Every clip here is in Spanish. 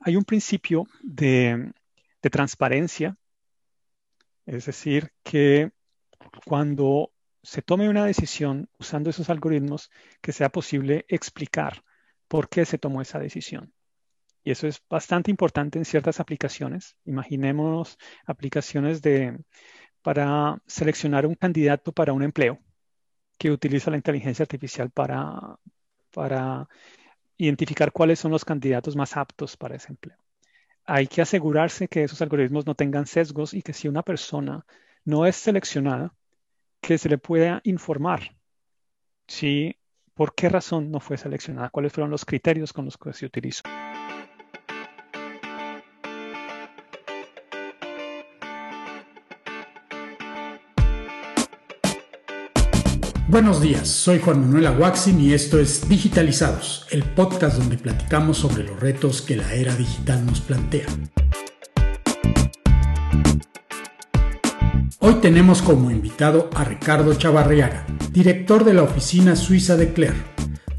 hay un principio de, transparencia, es decir, que cuando se tome una decisión usando esos algoritmos, que sea posible explicar por qué se tomó esa decisión. Y eso es bastante importante en ciertas aplicaciones. Imaginemos aplicaciones de, para seleccionar un candidato para un empleo que utiliza la inteligencia artificial para, para identificar cuáles son los candidatos más aptos para ese empleo. Hay que asegurarse que esos algoritmos no tengan sesgos y que si una persona no es seleccionada, que se le pueda informar si por qué razón no fue seleccionada, cuáles fueron los criterios con los que se utilizó. Buenos días, soy Juan Manuel Aguaxin y esto es Digitalizados, el podcast donde platicamos sobre los retos que la era digital nos plantea. Hoy tenemos como invitado a Ricardo Chavarriaga, director de la oficina suiza de CLER,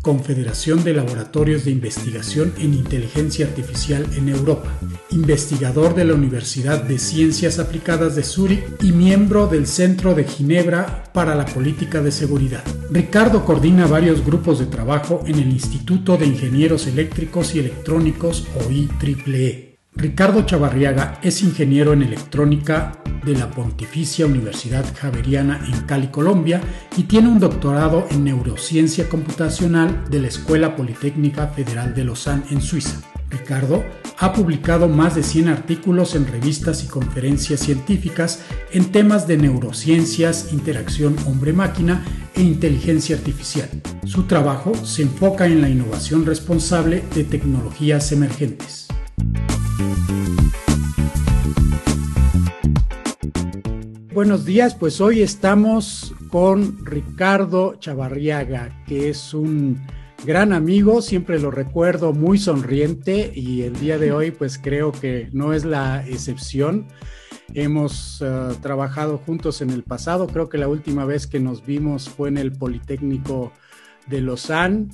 Confederación de Laboratorios de Investigación en Inteligencia Artificial en Europa, investigador de la Universidad de Ciencias Aplicadas de Zúrich y miembro del Centro de Ginebra para la Política de Seguridad. Ricardo coordina varios grupos de trabajo en el Instituto de Ingenieros Eléctricos y Electrónicos o IEEE Ricardo Chavarriaga es ingeniero en electrónica de la Pontificia Universidad Javeriana en Cali, Colombia, y tiene un doctorado en neurociencia computacional de la Escuela Politécnica Federal de Lausanne en Suiza. Ricardo ha publicado más de 100 artículos en revistas y conferencias científicas en temas de neurociencias, interacción hombre-máquina e inteligencia artificial. Su trabajo se enfoca en la innovación responsable de tecnologías emergentes. Buenos días, pues hoy estamos con Ricardo Chavarriaga, que es un gran amigo, siempre lo recuerdo muy sonriente y el día de hoy pues creo que no es la excepción. Hemos eh, trabajado juntos en el pasado, creo que la última vez que nos vimos fue en el Politécnico de Lausanne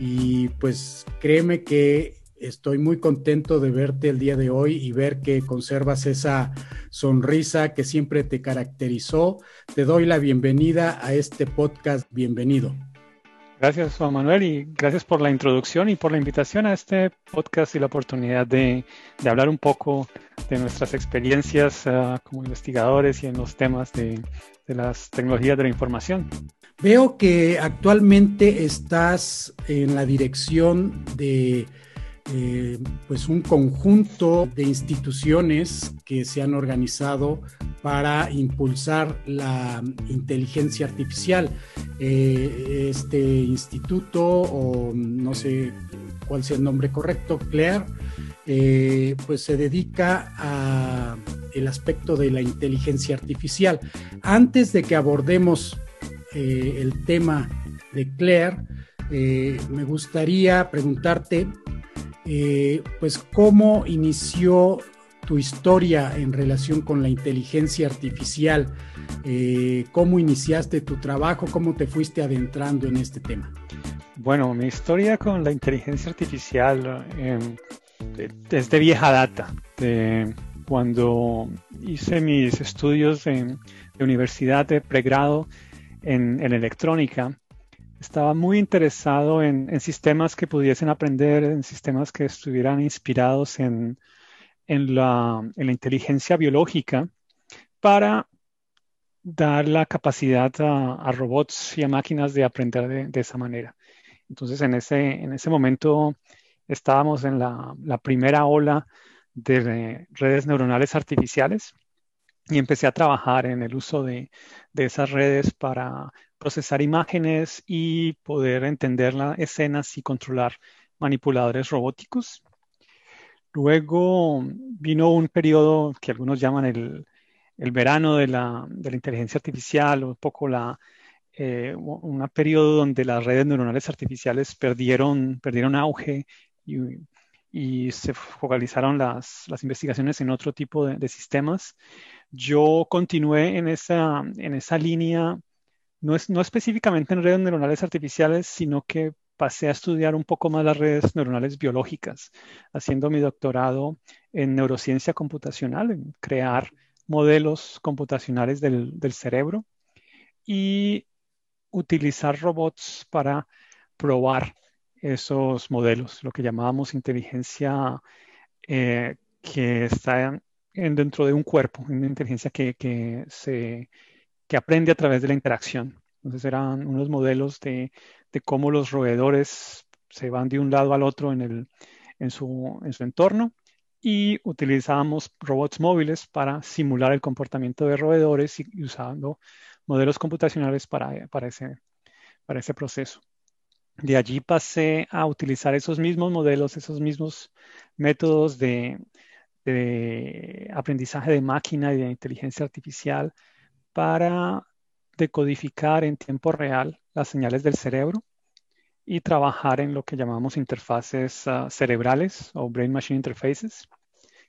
y pues créeme que Estoy muy contento de verte el día de hoy y ver que conservas esa sonrisa que siempre te caracterizó. Te doy la bienvenida a este podcast. Bienvenido. Gracias, Juan Manuel, y gracias por la introducción y por la invitación a este podcast y la oportunidad de, hablar un poco de nuestras experiencias ah, como investigadores y en los temas de, de las tecnologías de la información. Veo que actualmente estás en la dirección de eh, pues un conjunto de instituciones que se han organizado para impulsar la inteligencia artificial. Eh, este instituto, o no sé cuál sea el nombre correcto, CLEAR, eh, pues se dedica a el aspecto de la inteligencia artificial. Antes de que abordemos el tema de CLEAR, me gustaría preguntarte eh, pues cómo inició tu historia en relación con la inteligencia artificial, eh, cómo iniciaste tu trabajo, cómo te fuiste adentrando en este tema. Bueno, mi historia con la inteligencia artificial eh, es de vieja data. cuando hice mis estudios en, de universidad de pregrado en electrónica, estaba muy interesado en, sistemas que pudiesen aprender, en sistemas que estuvieran inspirados en, la, inteligencia biológica para dar la capacidad a, robots y a máquinas de aprender de, esa manera. Entonces, en ese, en ese momento estábamos en la, primera ola de redes neuronales artificiales y empecé a trabajar en el uso de, de esas redes para procesar imágenes y poder entender las escenas y controlar manipuladores robóticos. Luego vino un periodo que algunos llaman el, verano de la, inteligencia artificial, un poco la, eh, un periodo donde las redes neuronales artificiales perdieron, perdieron auge y, se focalizaron las, investigaciones en otro tipo de, de, sistemas. Yo continué en esa, en esa línea no, es, no específicamente en redes neuronales artificiales, sino que pasé a estudiar un poco más las redes neuronales biológicas, haciendo mi doctorado en neurociencia computacional, en crear modelos computacionales del, cerebro y utilizar robots para probar esos modelos, lo que llamábamos inteligencia eh, que está en, dentro de un cuerpo, una inteligencia que, que, se, que aprende a través de la interacción. Entonces eran unos modelos de, de cómo los roedores se van de un lado al otro en, el, en, su, en su entorno y utilizábamos robots móviles para simular el comportamiento de roedores y usando modelos computacionales para, para, ese, para ese proceso. De allí pasé a utilizar esos mismos modelos, esos mismos métodos de, de aprendizaje de máquina y de inteligencia artificial para decodificar en tiempo real las señales del cerebro y trabajar en lo que llamamos interfaces uh, cerebrales o Brain Machine Interfaces,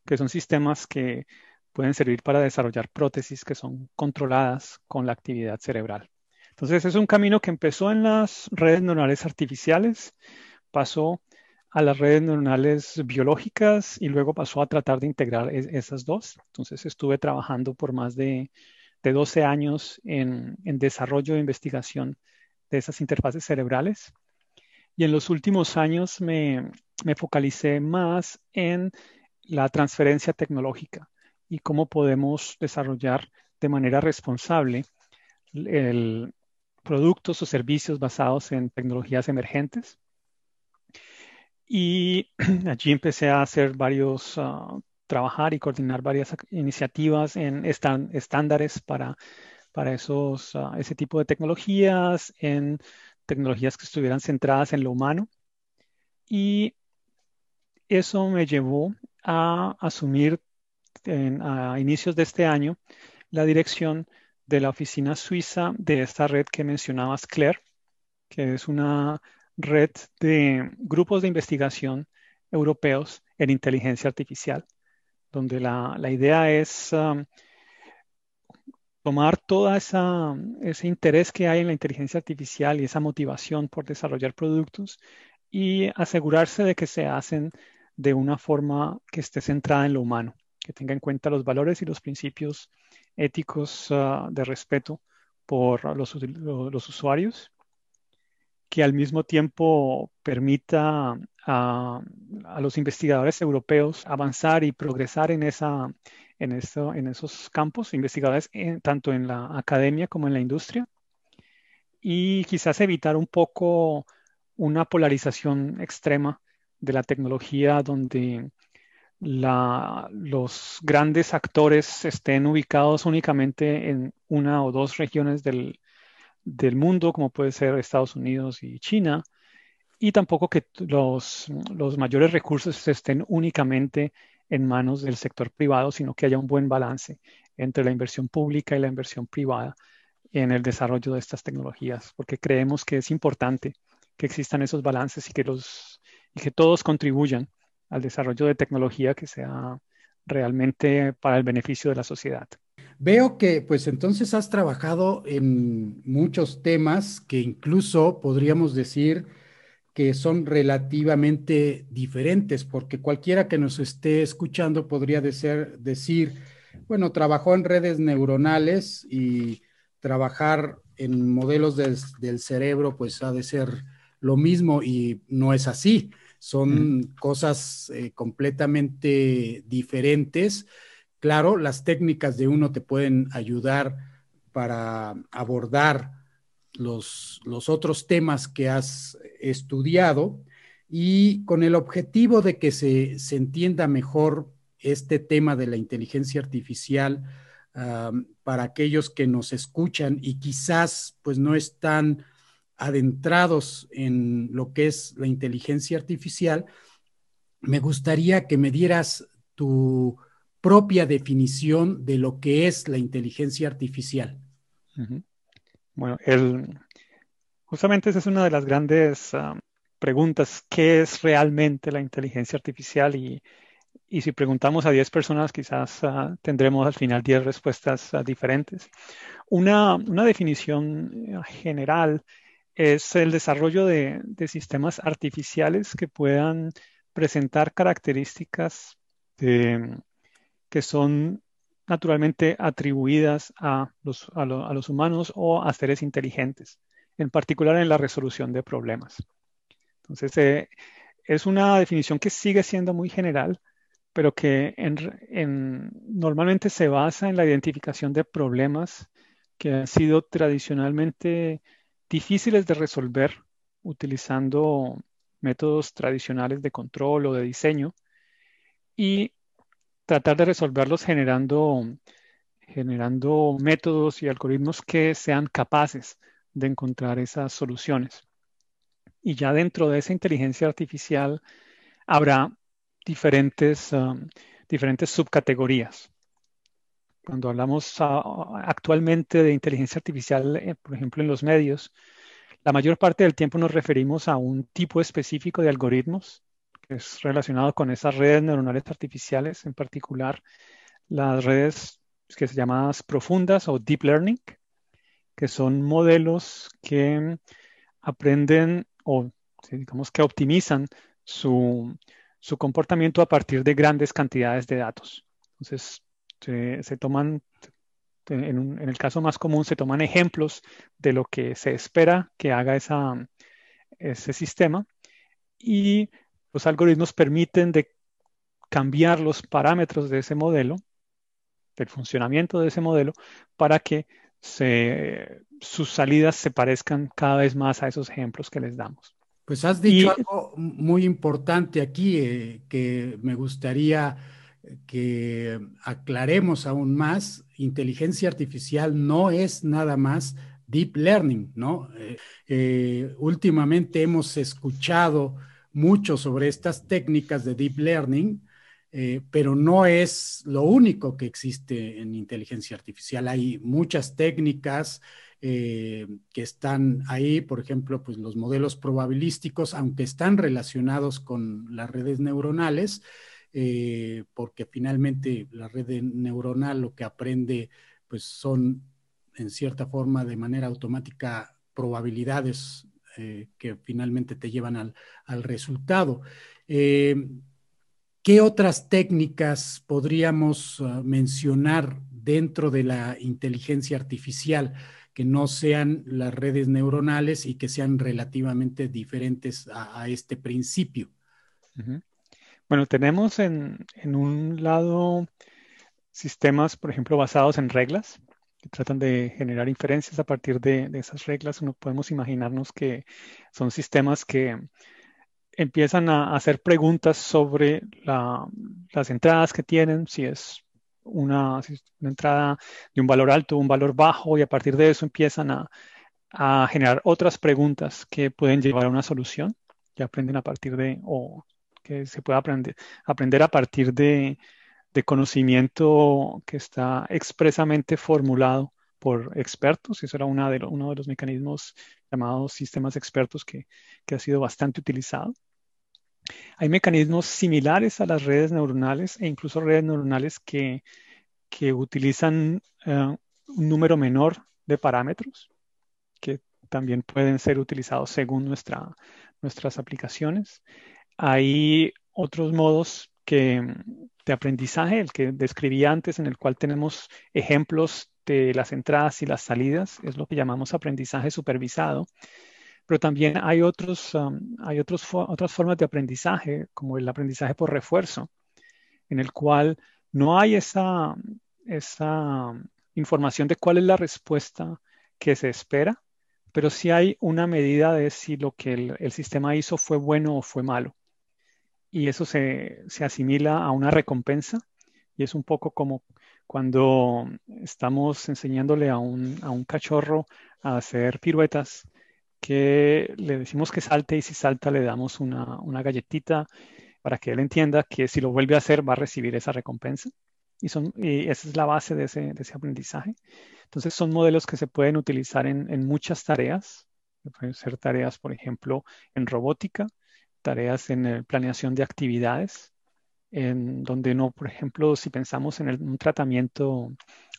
que son sistemas que pueden servir para desarrollar prótesis que son controladas con la actividad cerebral. Entonces es un camino que empezó en las redes neuronales artificiales, pasó a las redes neuronales biológicas y luego pasó a tratar de integrar esas dos. Entonces estuve trabajando por más de, 12 años en, desarrollo e investigación de esas interfaces cerebrales. Y en los últimos años me, me focalicé más en la transferencia tecnológica y cómo podemos desarrollar de manera responsable el, productos o servicios basados en tecnologías emergentes. Y allí empecé a hacer varios, uh, trabajar y coordinar varias iniciativas en estándares para, para esos, uh, ese tipo de tecnologías, en tecnologías que estuvieran centradas en lo humano. Y eso me llevó a asumir a inicios de este año la dirección de la oficina suiza de esta red que mencionabas, Claire, que es una red de grupos de investigación europeos en inteligencia artificial, donde la, idea es um, tomar todo ese interés que hay en la inteligencia artificial y esa motivación por desarrollar productos y asegurarse de que se hacen de una forma que esté centrada en lo humano, que tenga en cuenta los valores y los principios éticos ah, de respeto por los, los, usuarios, que al mismo tiempo permita a, los investigadores europeos avanzar y progresar en, esa, en, en esos campos, investigadores tanto en la academia como en la industria, y quizás evitar un poco una polarización extrema de la tecnología donde los grandes actores estén ubicados únicamente en una o dos regiones del, mundo, como puede ser Estados Unidos y China, y tampoco que los, los mayores recursos estén únicamente en manos del sector privado, sino que haya un buen balance entre la inversión pública y la inversión privada en el desarrollo de estas tecnologías, porque creemos que es importante que existan esos balances y que, los, y que todos contribuyan al desarrollo de tecnología que sea realmente para el beneficio de la sociedad. Veo que pues entonces has trabajado en muchos temas que incluso podríamos decir que son relativamente diferentes, porque cualquiera que nos esté escuchando podría decir, bueno, trabajó en redes neuronales y trabajar en modelos del cerebro pues ha de ser lo mismo y no es así. Son cosas eh, completamente diferentes. Claro, las técnicas de uno te pueden ayudar para abordar los, los otros temas que has estudiado y con el objetivo de que se, entienda mejor este tema de la inteligencia artificial para aquellos que nos escuchan y quizás pues no están adentrados en lo que es la inteligencia artificial, me gustaría que me dieras tu propia definición de lo que es la inteligencia artificial. Bueno, justamente esa es una de las grandes ah, preguntas. ¿Qué es realmente la inteligencia artificial? Y, si preguntamos a 10 personas, quizás ah, tendremos al final 10 respuestas ah, diferentes. Una, definición general es el desarrollo de, sistemas artificiales que puedan presentar características que son naturalmente atribuidas a los, a, los, humanos o a seres inteligentes, en particular en la resolución de problemas. Entonces, eh, es una definición que sigue siendo muy general, pero que normalmente se basa en la identificación de problemas que han sido tradicionalmente difíciles de resolver utilizando métodos tradicionales de control o de diseño y tratar de resolverlos generando, generando métodos y algoritmos que sean capaces de encontrar esas soluciones. Y ya dentro de esa inteligencia artificial habrá diferentes, um, diferentes subcategorías. Cuando hablamos uh, actualmente de inteligencia artificial, eh, por ejemplo, en los medios, la mayor parte del tiempo nos referimos a un tipo específico de algoritmos que es relacionado con esas redes neuronales artificiales, en particular las redes que se llaman profundas o deep learning, que son modelos que aprenden o digamos que optimizan su, su comportamiento a partir de grandes cantidades de datos. Entonces, se, toman, en, el caso más común, se toman ejemplos de lo que se espera que haga esa, ese sistema y los algoritmos permiten de cambiar los parámetros de ese modelo, del funcionamiento de ese modelo, para que sus salidas se parezcan cada vez más a esos ejemplos que les damos. Pues has dicho algo muy importante aquí eh, que me gustaría que aclaremos aún más. Inteligencia artificial no es nada más deep learning, ¿no? Eh, eh, últimamente hemos escuchado mucho sobre estas técnicas de deep learning, pero no es lo único que existe en inteligencia artificial. Hay muchas técnicas eh, que están ahí, por ejemplo, pues los modelos probabilísticos, aunque están relacionados con las redes neuronales, eh, porque finalmente la red neuronal lo que aprende, pues son en cierta forma de manera automática probabilidades eh, que finalmente te llevan al, al resultado. ¿Qué otras técnicas podríamos uh, mencionar dentro de la inteligencia artificial? que no sean las redes neuronales y que sean relativamente diferentes a, este principio. Bueno, tenemos en, un lado sistemas, por ejemplo, basados en reglas, tratan de generar inferencias a partir de, esas reglas. No podemos imaginarnos que son sistemas que empiezan a hacer preguntas sobre las entradas que tienen, si es una, entrada de un valor alto, un valor bajo, y a partir de eso empiezan a, generar otras preguntas que pueden llevar a una solución, que aprenden a partir de, o que se puede aprender, aprender a partir de, conocimiento que está expresamente formulado por expertos. Eso era de uno de los mecanismos llamados sistemas expertos que, que ha sido bastante utilizado. Hay mecanismos similares a las redes neuronales e incluso redes neuronales que, utilizan eh, un número menor de parámetros que también pueden ser utilizados según nuestra, nuestras aplicaciones. Hay otros modos que, de aprendizaje, el que describí antes, en el cual tenemos ejemplos de las entradas y las salidas, es lo que llamamos aprendizaje supervisado, pero también hay, otros, um, hay otros, otras formas de aprendizaje, como el aprendizaje por refuerzo, en el cual no hay esa, esa información de cuál es la respuesta que se espera, pero sí hay una medida de si lo que el, sistema hizo fue bueno o fue malo. Y eso se, se, asimila a una recompensa y es un poco como cuando estamos enseñándole a un, a un cachorro a hacer piruetas que le decimos que salte y si salta le damos una, galletita para que él entienda que si lo vuelve a hacer va a recibir esa recompensa. Y, son, esa es la base de ese, aprendizaje. Entonces son modelos que se pueden utilizar en, muchas tareas. Pueden ser tareas, por ejemplo, en robótica, tareas en planeación de actividades, en donde no, por ejemplo, si pensamos en un tratamiento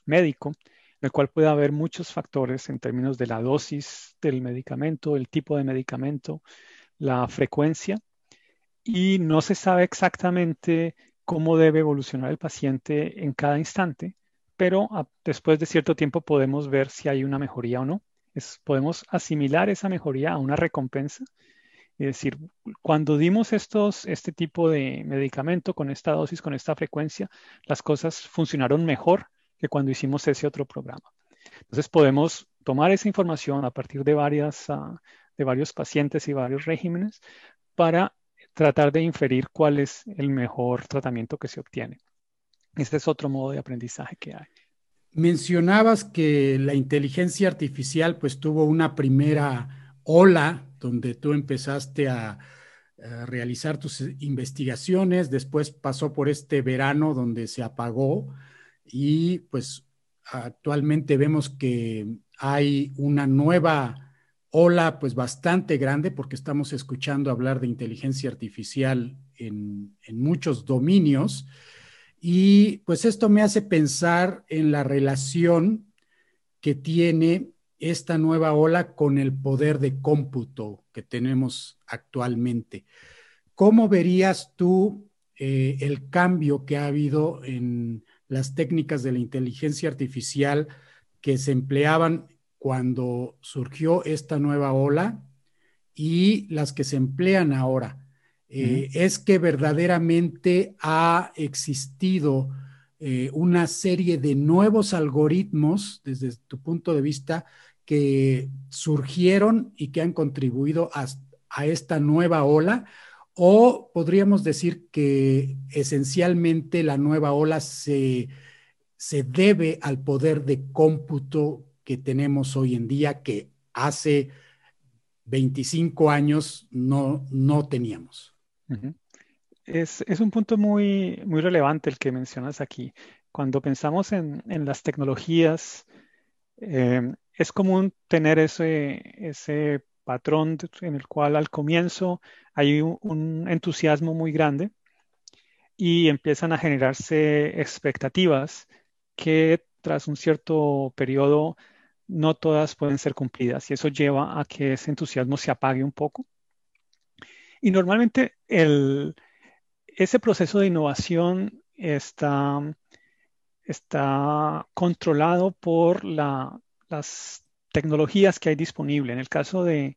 médico, el cual puede haber muchos factores en términos de la dosis del medicamento, el tipo de medicamento, la frecuencia, y no se sabe exactamente cómo debe evolucionar el paciente en cada instante, pero después de cierto tiempo podemos ver si hay una mejoría o no. podemos asimilar esa mejoría a una recompensa. Es decir, cuando dimos estos, este tipo de medicamento con esta dosis, con esta frecuencia, las cosas funcionaron mejor que cuando hicimos ese otro programa. Entonces podemos tomar esa información a partir de, varias, ah, de varios pacientes y varios regímenes para tratar de inferir cuál es el mejor tratamiento que se obtiene. Este es otro modo de aprendizaje que hay. Mencionabas que la inteligencia artificial pues tuvo una primera ola donde tú empezaste a, realizar tus investigaciones, después pasó por este verano donde se apagó y pues actualmente vemos que hay una nueva ola pues bastante grande porque estamos escuchando hablar de inteligencia artificial en, muchos dominios. Y pues esto me hace pensar en la relación que tiene esta nueva ola con el poder de cómputo que tenemos actualmente. ¿Cómo verías tú eh, el cambio que ha habido en las técnicas de la inteligencia artificial que se empleaban cuando surgió esta nueva ola y las que se emplean ahora. Eh, es que verdaderamente ha existido eh, una serie de nuevos algoritmos, desde tu punto de vista, que surgieron y que han contribuido a, a esta nueva ola, o podríamos decir que esencialmente la nueva ola se, se debe al poder de cómputo que tenemos hoy en día que hace 25 años no, no teníamos. es, un punto muy, muy relevante el que mencionas aquí. Cuando pensamos en, las tecnologías, eh, es común tener ese, ese patrón en el cual al comienzo hay un, entusiasmo muy grande y empiezan a generarse expectativas que tras un cierto periodo no todas pueden ser cumplidas y eso lleva a que ese entusiasmo se apague un poco. Y normalmente ese proceso de innovación está, está controlado por las tecnologías que hay disponibles. En el caso de,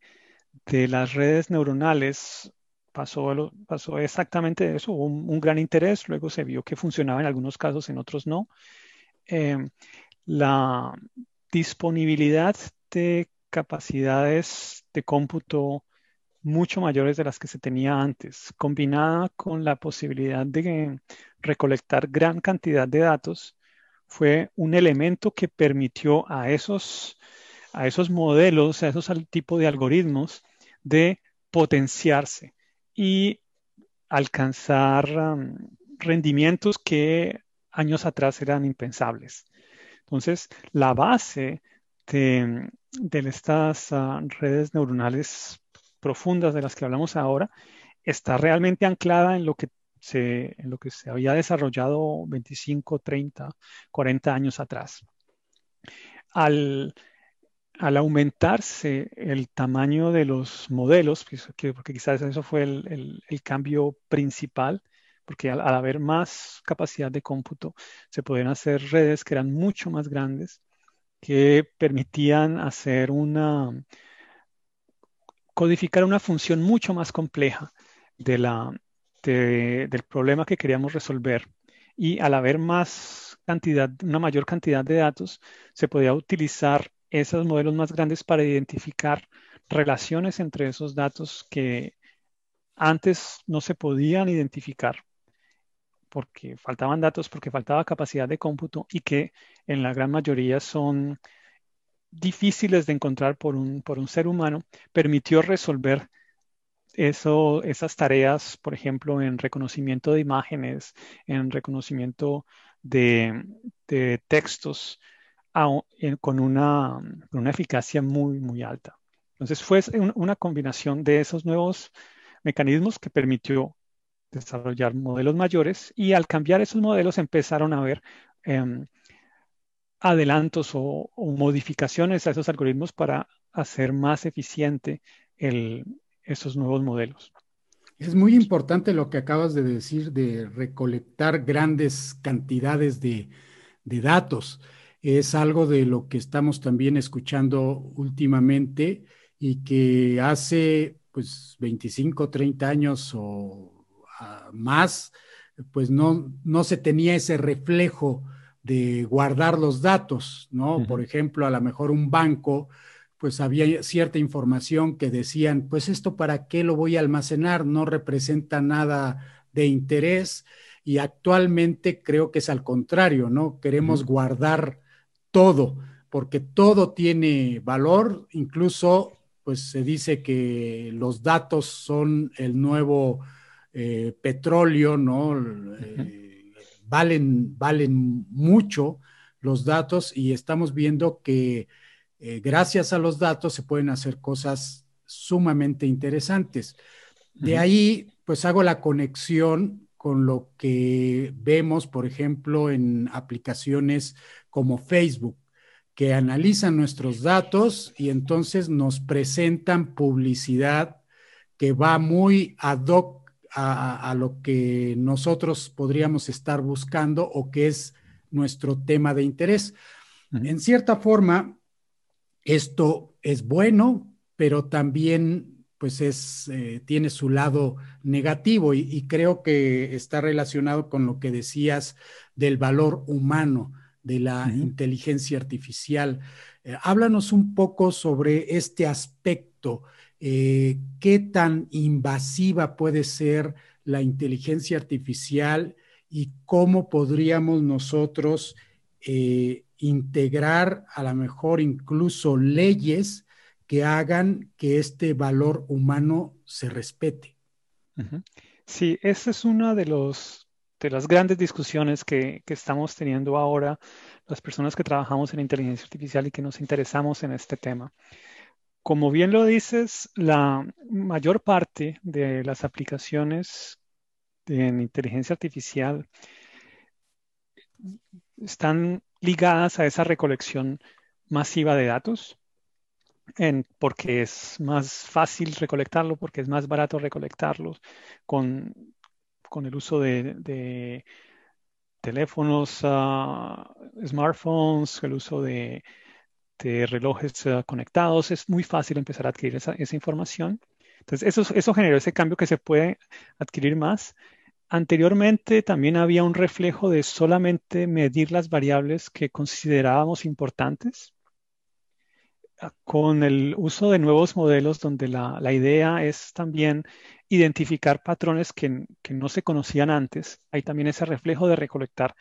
las redes neuronales, pasó, pasó exactamente eso, hubo un, gran interés, luego se vio que funcionaba en algunos casos, en otros no. Eh, la disponibilidad de capacidades de cómputo mucho mayores de las que se tenía antes, combinada con la posibilidad de recolectar gran cantidad de datos, fue un elemento que permitió a esos a esos modelos, a esos tipos de algoritmos de potenciarse y alcanzar um, rendimientos que años atrás eran impensables. Entonces, la base de, estas uh, redes neuronales profundas de las que hablamos ahora está realmente anclada en lo que se, en lo que se había desarrollado 25, 30, 40 años atrás. Al, al aumentarse el tamaño de los modelos, porque quizás eso fue el, cambio principal, porque al, haber más capacidad de cómputo, se podían hacer redes que eran mucho más grandes, que permitían hacer una, codificar una función mucho más compleja de la, del problema que queríamos resolver. Y al haber más cantidad, una mayor cantidad de datos, se podía utilizar esos modelos más grandes para identificar relaciones entre esos datos que antes no se podían identificar porque faltaban datos, porque faltaba capacidad de cómputo y que en la gran mayoría son difíciles de encontrar por un, por un ser humano, permitió resolver esas tareas, por ejemplo, en reconocimiento de imágenes, en reconocimiento de, textos, con, una, eficacia muy, muy alta. Entonces fue una combinación de esos nuevos mecanismos que permitió desarrollar modelos mayores y al cambiar esos modelos empezaron a ver em, adelantos o, modificaciones a esos algoritmos para hacer más eficiente esos nuevos modelos. Es muy importante lo que acabas de decir de recolectar grandes cantidades de, datos. Es algo de lo que estamos también escuchando últimamente y que hace pues 25, 30 años o ah, más, pues no, no se tenía ese reflejo de guardar los datos, ¿no? Por ejemplo, a lo mejor un banco pues había cierta información que decían, pues esto para qué lo voy a almacenar, no representa nada de interés. Y actualmente creo que es al contrario, ¿no? Queremos guardar todo, porque todo tiene valor, incluso pues se dice que los datos son el nuevo eh, petróleo, ¿no? Eh, valen, valen mucho los datos y estamos viendo que eh, gracias a los datos se pueden hacer cosas sumamente interesantes. De ahí, pues hago la conexión con lo que vemos, por ejemplo, en aplicaciones como Facebook, que analizan nuestros datos y entonces nos presentan publicidad que va muy ad hoc a, lo que nosotros podríamos estar buscando o que es nuestro tema de interés. En cierta forma, esto es bueno, pero también pues es, eh, tiene su lado negativo y, creo que está relacionado con lo que decías del valor humano de la inteligencia artificial. Eh, háblanos un poco sobre este aspecto. Eh, ¿Qué tan invasiva puede ser la inteligencia artificial y cómo podríamos nosotros integrar a lo mejor incluso leyes que hagan que este valor humano se respete. Sí, esa es una de, los, de las grandes discusiones que, estamos teniendo ahora las personas que trabajamos en inteligencia artificial y que nos interesamos en este tema. Como bien lo dices, la mayor parte de las aplicaciones en inteligencia artificial están ligadas a esa recolección masiva de datos, porque es más fácil recolectarlo, porque es más barato recolectarlos con, el uso de, teléfonos, ah, smartphones, el uso de, relojes ah, conectados. Es muy fácil empezar a adquirir esa, información. Entonces, eso, eso generó ese cambio que se puede adquirir más Anteriormente también había un reflejo de solamente medir las variables que considerábamos importantes ah, con el uso de nuevos modelos donde la, idea es también identificar patrones que, no se conocían antes. Hay también ese reflejo de recolectar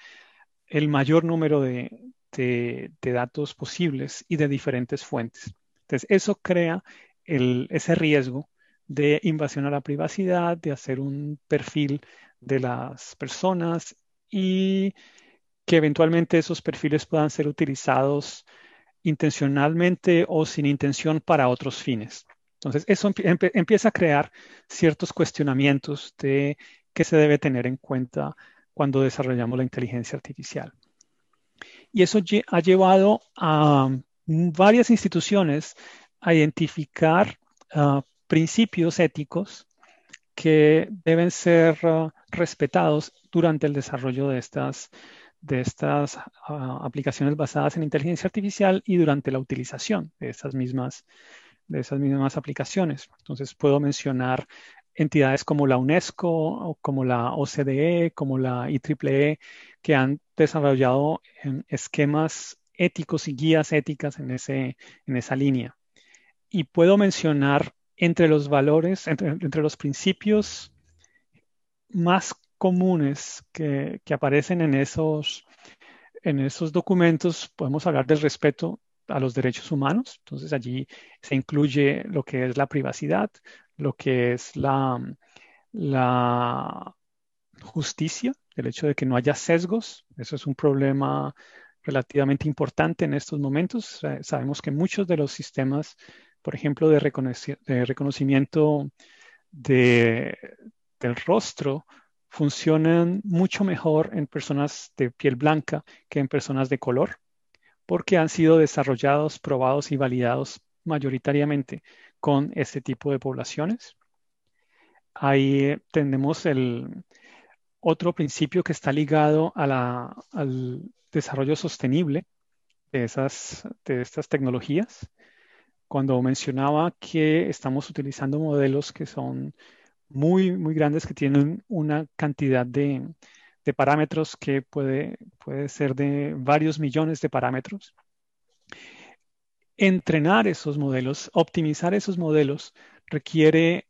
el mayor número de, datos posibles y de diferentes fuentes. Entonces, eso crea ese riesgo de invasión a la privacidad, de hacer un perfil de las personas y que eventualmente esos perfiles puedan ser utilizados intencionalmente o sin intención para otros fines. Entonces, eso empieza a crear ciertos cuestionamientos de qué se debe tener en cuenta cuando desarrollamos la inteligencia artificial. Y eso ha llevado a varias instituciones a identificar ah, principios éticos que deben ser uh, respetados durante el desarrollo de estas, de estas uh, aplicaciones basadas en inteligencia artificial y durante la utilización de esas mismas, de esas mismas aplicaciones. Entonces puedo mencionar entidades como la UNESCO, como la OCDE, como la IEEE, que han desarrollado em, esquemas éticos y guías éticas en, ese, en esa línea. Y puedo mencionar entre los valores, entre, los principios más comunes que, aparecen en esos, en esos documentos, podemos hablar del respeto a los derechos humanos. Entonces allí se incluye lo que es la privacidad, lo que es la, la justicia, el hecho de que no haya sesgos. Eso es un problema relativamente importante en estos momentos. Sabemos que muchos de los sistemas por ejemplo, de, reconocimiento del rostro funcionan mucho mejor en personas de piel blanca que en personas de color, porque han sido desarrollados, probados y validados mayoritariamente con este tipo de poblaciones. Ahí tenemos el otro principio que está ligado al desarrollo sostenible de, esas, de estas tecnologías. Cuando mencionaba que estamos utilizando modelos que son muy, muy grandes, que tienen una cantidad de, parámetros que puede, puede ser de varios millones de parámetros. Entrenar esos modelos, optimizar esos modelos, requiere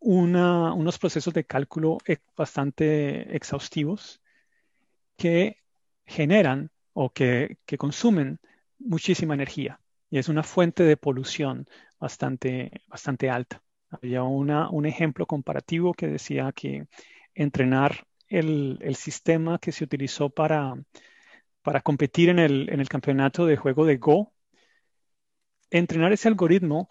unos procesos de cálculo e, bastante exhaustivos que generan o que, consumen muchísima energía y es una fuente de polución bastante, bastante alta. Había un ejemplo comparativo que decía que entrenar el, sistema que se utilizó para, para competir en el, en el campeonato de juego de Go, entrenar ese algoritmo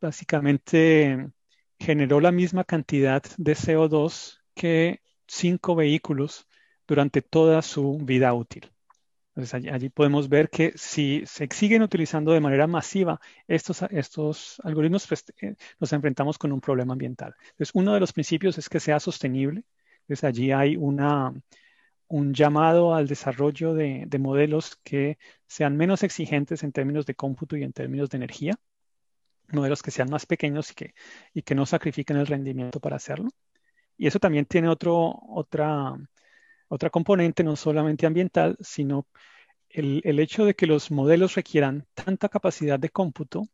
básicamente generó la misma cantidad de CO2 que cinco vehículos durante toda su vida útil. Entonces, allí, podemos ver que si se siguen utilizando de manera masiva estos, estos algoritmos, pues, eh, nos enfrentamos con un problema ambiental. Entonces, uno de los principios es que sea sostenible. Entonces, allí hay una, un llamado al desarrollo de, de modelos que sean menos exigentes en términos de cómputo y en términos de energía modelos que sean más pequeños y que, y que no sacrifiquen el rendimiento para hacerlo. Y eso también tiene otro, otra, otra componente, no solamente ambiental, sino el, el, hecho de que los modelos requieran tanta capacidad de cómputo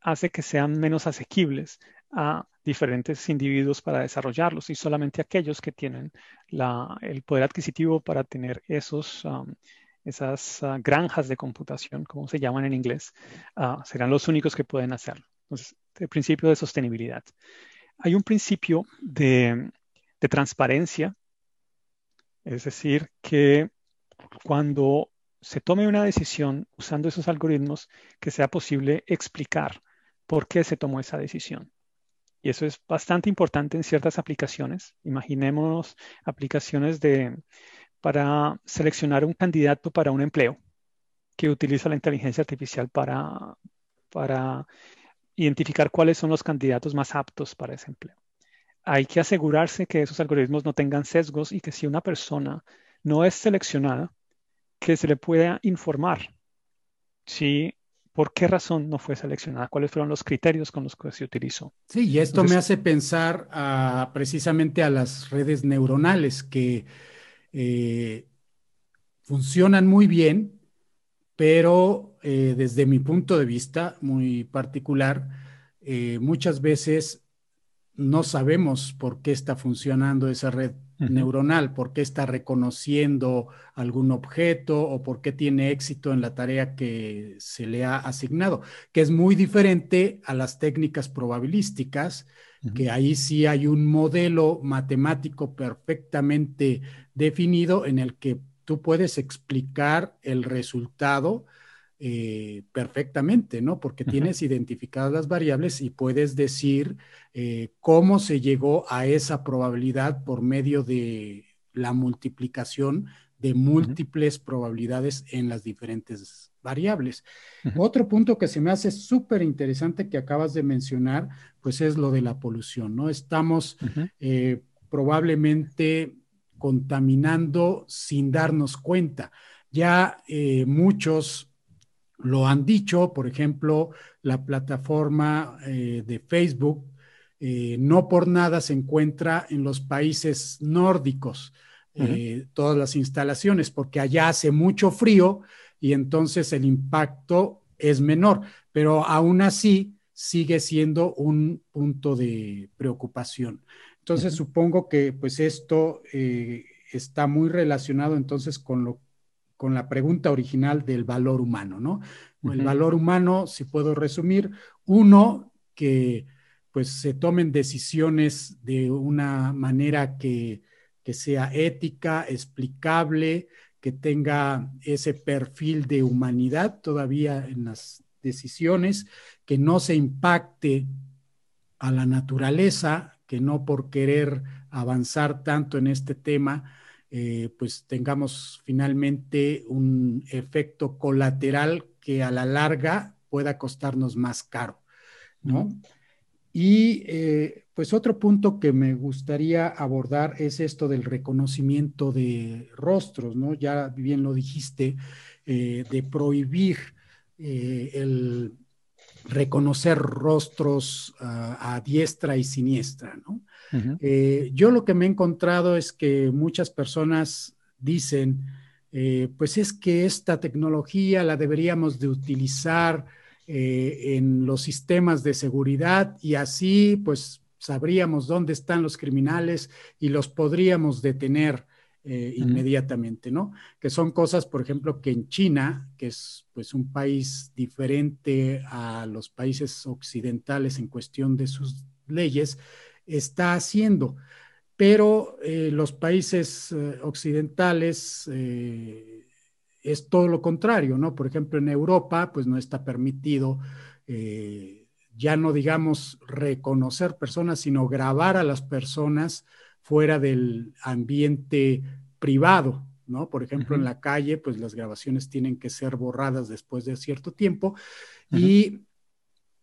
hace que sean menos asequibles a diferentes individuos para desarrollarlos y solamente aquellos que tienen la, el poder adquisitivo para tener esos, um, esas ah, granjas de computación, como se llaman en inglés, ah, serán los únicos que pueden hacerlo. Entonces, el principio de sostenibilidad. Hay un principio de, transparencia, es decir, que cuando se tome una decisión usando esos algoritmos, que sea posible explicar por qué se tomó esa decisión. Y eso es bastante importante en ciertas aplicaciones. Imaginémonos aplicaciones de, para seleccionar un candidato para un empleo que utiliza la inteligencia artificial para, para identificar cuáles son los candidatos más aptos para ese empleo. Hay que asegurarse que esos algoritmos no tengan sesgos y que si una persona no es seleccionada, que se le pueda informar si por qué razón no fue seleccionada, cuáles fueron los criterios con los que se utilizó. Sí, y esto me hace pensar precisamente a las redes neuronales que eh, funcionan muy bien, pero eh, desde mi punto de vista muy particular, eh, muchas veces no sabemos por qué está funcionando esa red neuronal, por qué está reconociendo algún objeto o por qué tiene éxito en la tarea que se le ha asignado, que es muy diferente a las técnicas probabilísticas, que ahí sí hay un modelo matemático perfectamente definido en el que tú puedes explicar el resultado eh, perfectamente, ¿no? Porque tienes identificadas las variables y puedes decir eh, cómo se llegó a esa probabilidad por medio de la multiplicación de múltiples probabilidades en las diferentes variables. Otro punto que se me hace súper interesante que acabas de mencionar, pues es lo de la polución, ¿no? Estamos eh, probablemente contaminando sin darnos cuenta. Ya muchos lo han dicho, por ejemplo, la plataforma eh, de Facebook eh, no por nada se encuentra en los países nórdicos, eh, todas las instalaciones, porque allá hace mucho frío y entonces el impacto es menor, pero aún así sigue siendo un punto de preocupación. Entonces supongo que pues esto está muy relacionado entonces con lo con la pregunta original del valor humano, ¿no? El valor humano, si puedo resumir, uno, que pues se tomen decisiones de una manera que, que sea ética, explicable, que tenga ese perfil de humanidad todavía en las decisiones, que no se impacte a la naturaleza, que no por querer avanzar tanto en este tema eh, pues tengamos finalmente un efecto colateral que a la larga pueda costarnos más caro, ¿no? Y eh, pues otro punto que me gustaría abordar es esto del reconocimiento de rostros, ¿no? Ya bien lo dijiste, eh, de prohibir eh, el reconocer rostros ah, a diestra y siniestra, ¿no? Yo lo que me he encontrado es que muchas personas dicen, pues es que esta tecnología la deberíamos de utilizar eh, en los sistemas de seguridad y así pues sabríamos dónde están los criminales y los podríamos detener eh, inmediatamente, ¿no? Que son cosas, por ejemplo, que en China, que es pues un país diferente a los países occidentales en cuestión de sus leyes, está haciendo. Pero eh, los países occidentales es todo lo contrario, ¿no? Por ejemplo, en Europa, pues no está permitido, eh, ya no digamos reconocer personas, sino grabar a las personas fuera del ambiente privado, ¿no? Por ejemplo, en la calle, pues las grabaciones tienen que ser borradas después de cierto tiempo y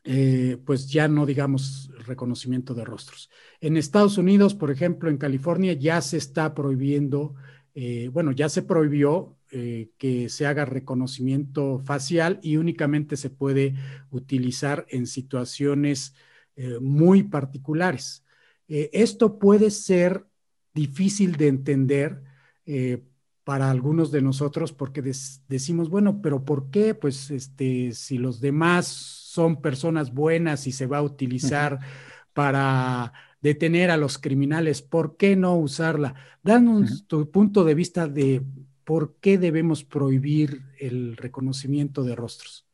eh, pues ya no digamos reconocimiento de rostros. En Estados Unidos, por ejemplo, en California ya se está prohibiendo, eh, bueno, ya se prohibió eh, que se haga reconocimiento facial y únicamente se puede utilizar en situaciones muy particulares. Esto puede ser difícil de entender para algunos de nosotros porque decimos, bueno, pero ¿por qué? Pues este, si los demás son personas buenas y se va a utilizar para detener a los criminales, ¿por qué no usarla? Danos tu punto de vista de ¿por qué debemos prohibir el reconocimiento de rostros?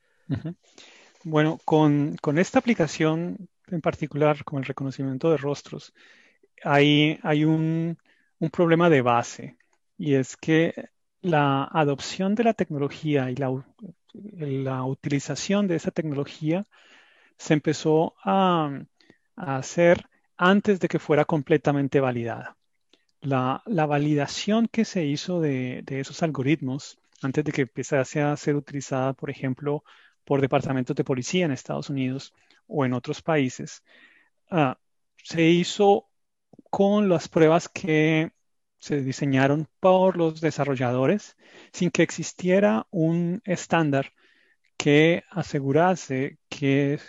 Bueno, con, esta aplicación en particular, con el reconocimiento de rostros, hay, hay un, problema de base y es que la adopción de la tecnología y la, la utilización de esa tecnología se empezó a, hacer antes de que fuera completamente validada. La, validación que se hizo de, esos algoritmos antes de que empezase a ser utilizada, por ejemplo, por departamentos de policía en Estados Unidos o en otros países, ah, se hizo con las pruebas que se diseñaron por los desarrolladores sin que existiera un estándar que asegurase que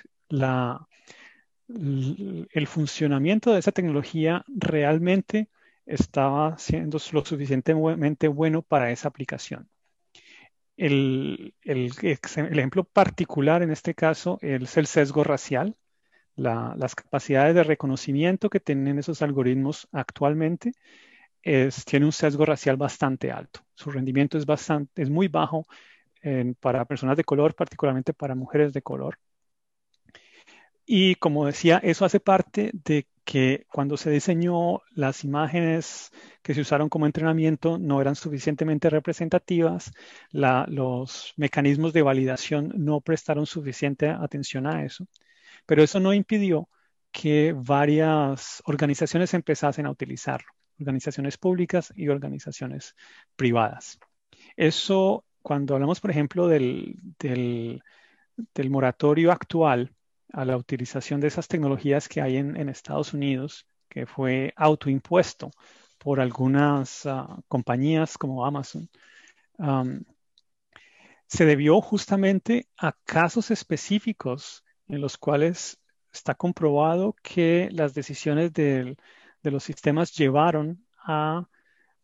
el funcionamiento de esa tecnología realmente estaba siendo lo suficientemente bueno para esa aplicación. El, ejemplo particular en este caso es el sesgo racial. las capacidades de reconocimiento que tienen esos algoritmos actualmente es, tiene un sesgo racial bastante alto. Su rendimiento es, bastante, es muy bajo para personas de color, particularmente para mujeres de color. Y como decía, eso hace parte de que cuando se diseñó las imágenes que se usaron como entrenamiento no eran suficientemente representativas, los mecanismos de validación no prestaron suficiente atención a eso, pero eso no impidió que varias organizaciones empezasen a utilizarlo, organizaciones públicas y organizaciones privadas. Eso, cuando hablamos, por ejemplo, del, del moratorio actual, a la utilización de esas tecnologías que hay en, Estados Unidos, que fue autoimpuesto por algunas ah, compañías como Amazon, se debió justamente a casos específicos en los cuales está comprobado que las decisiones de los sistemas llevaron a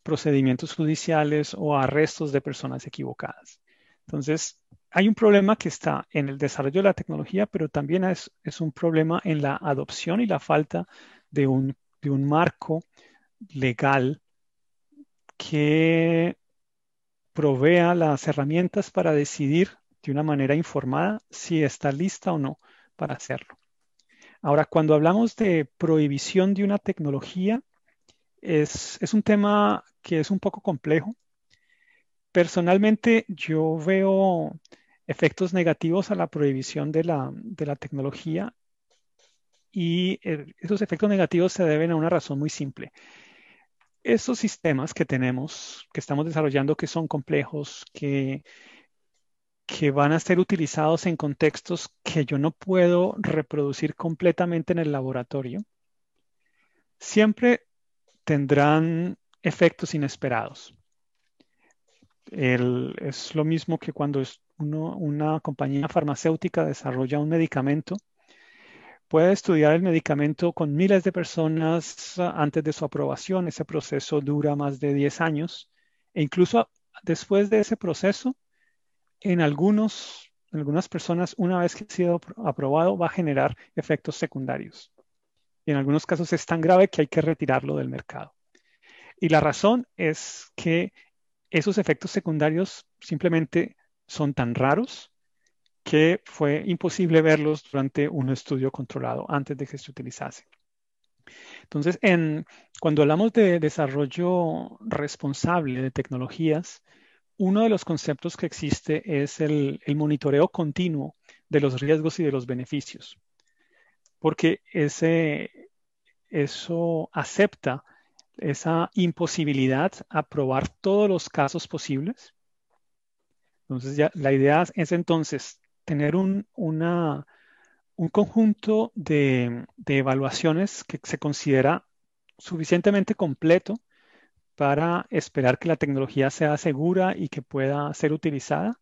procedimientos judiciales o arrestos de personas equivocadas. Entonces, hay un problema que está en el desarrollo de la tecnología, pero también es, un problema en la adopción y la falta de un, marco legal que provea las herramientas para decidir de una manera informada si está lista o no para hacerlo. Ahora, cuando hablamos de prohibición de una tecnología, es, un tema que es un poco complejo Personalmente, yo veo efectos negativos a la prohibición de la, tecnología y esos efectos negativos se deben a una razón muy simple. esos sistemas que tenemos, que estamos desarrollando, que son complejos, que, que van a ser utilizados en contextos que yo no puedo reproducir completamente en el laboratorio, siempre tendrán efectos inesperados. es lo mismo que cuando una compañía farmacéutica desarrolla un medicamento, puede estudiar el medicamento con miles de personas antes de su aprobación. Ese proceso dura más de 10 años e incluso después de ese proceso, en algunos, algunas personas, una vez que ha sido aprobado, va a generar efectos secundarios. Y en algunos casos es tan grave que hay que retirarlo del mercado. Y la razón es que esos efectos secundarios simplemente son tan raros que fue imposible verlos durante un estudio controlado antes de que se utilizase. Entonces, cuando hablamos de desarrollo responsable de tecnologías, uno de los conceptos que existe es el, monitoreo continuo de los riesgos y de los beneficios, porque ese, eso acepta esa imposibilidad a probar todos los casos posibles. Entonces, la idea es entonces tener un, un conjunto de, de, evaluaciones que se considera suficientemente completo para esperar que la tecnología sea segura y que pueda ser utilizada.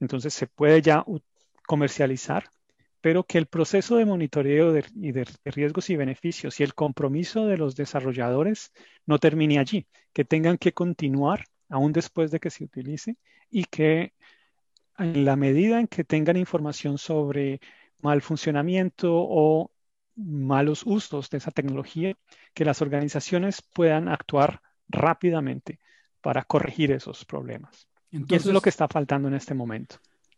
Entonces se puede ya comercializar pero que el proceso de monitoreo de, riesgos y beneficios y el compromiso de los desarrolladores no termine allí, que tengan que continuar aún después de que se utilice y que en la medida en que tengan información sobre mal funcionamiento o malos usos de esa tecnología, que las organizaciones puedan actuar rápidamente para corregir esos problemas. y eso es lo que está faltando en este momento.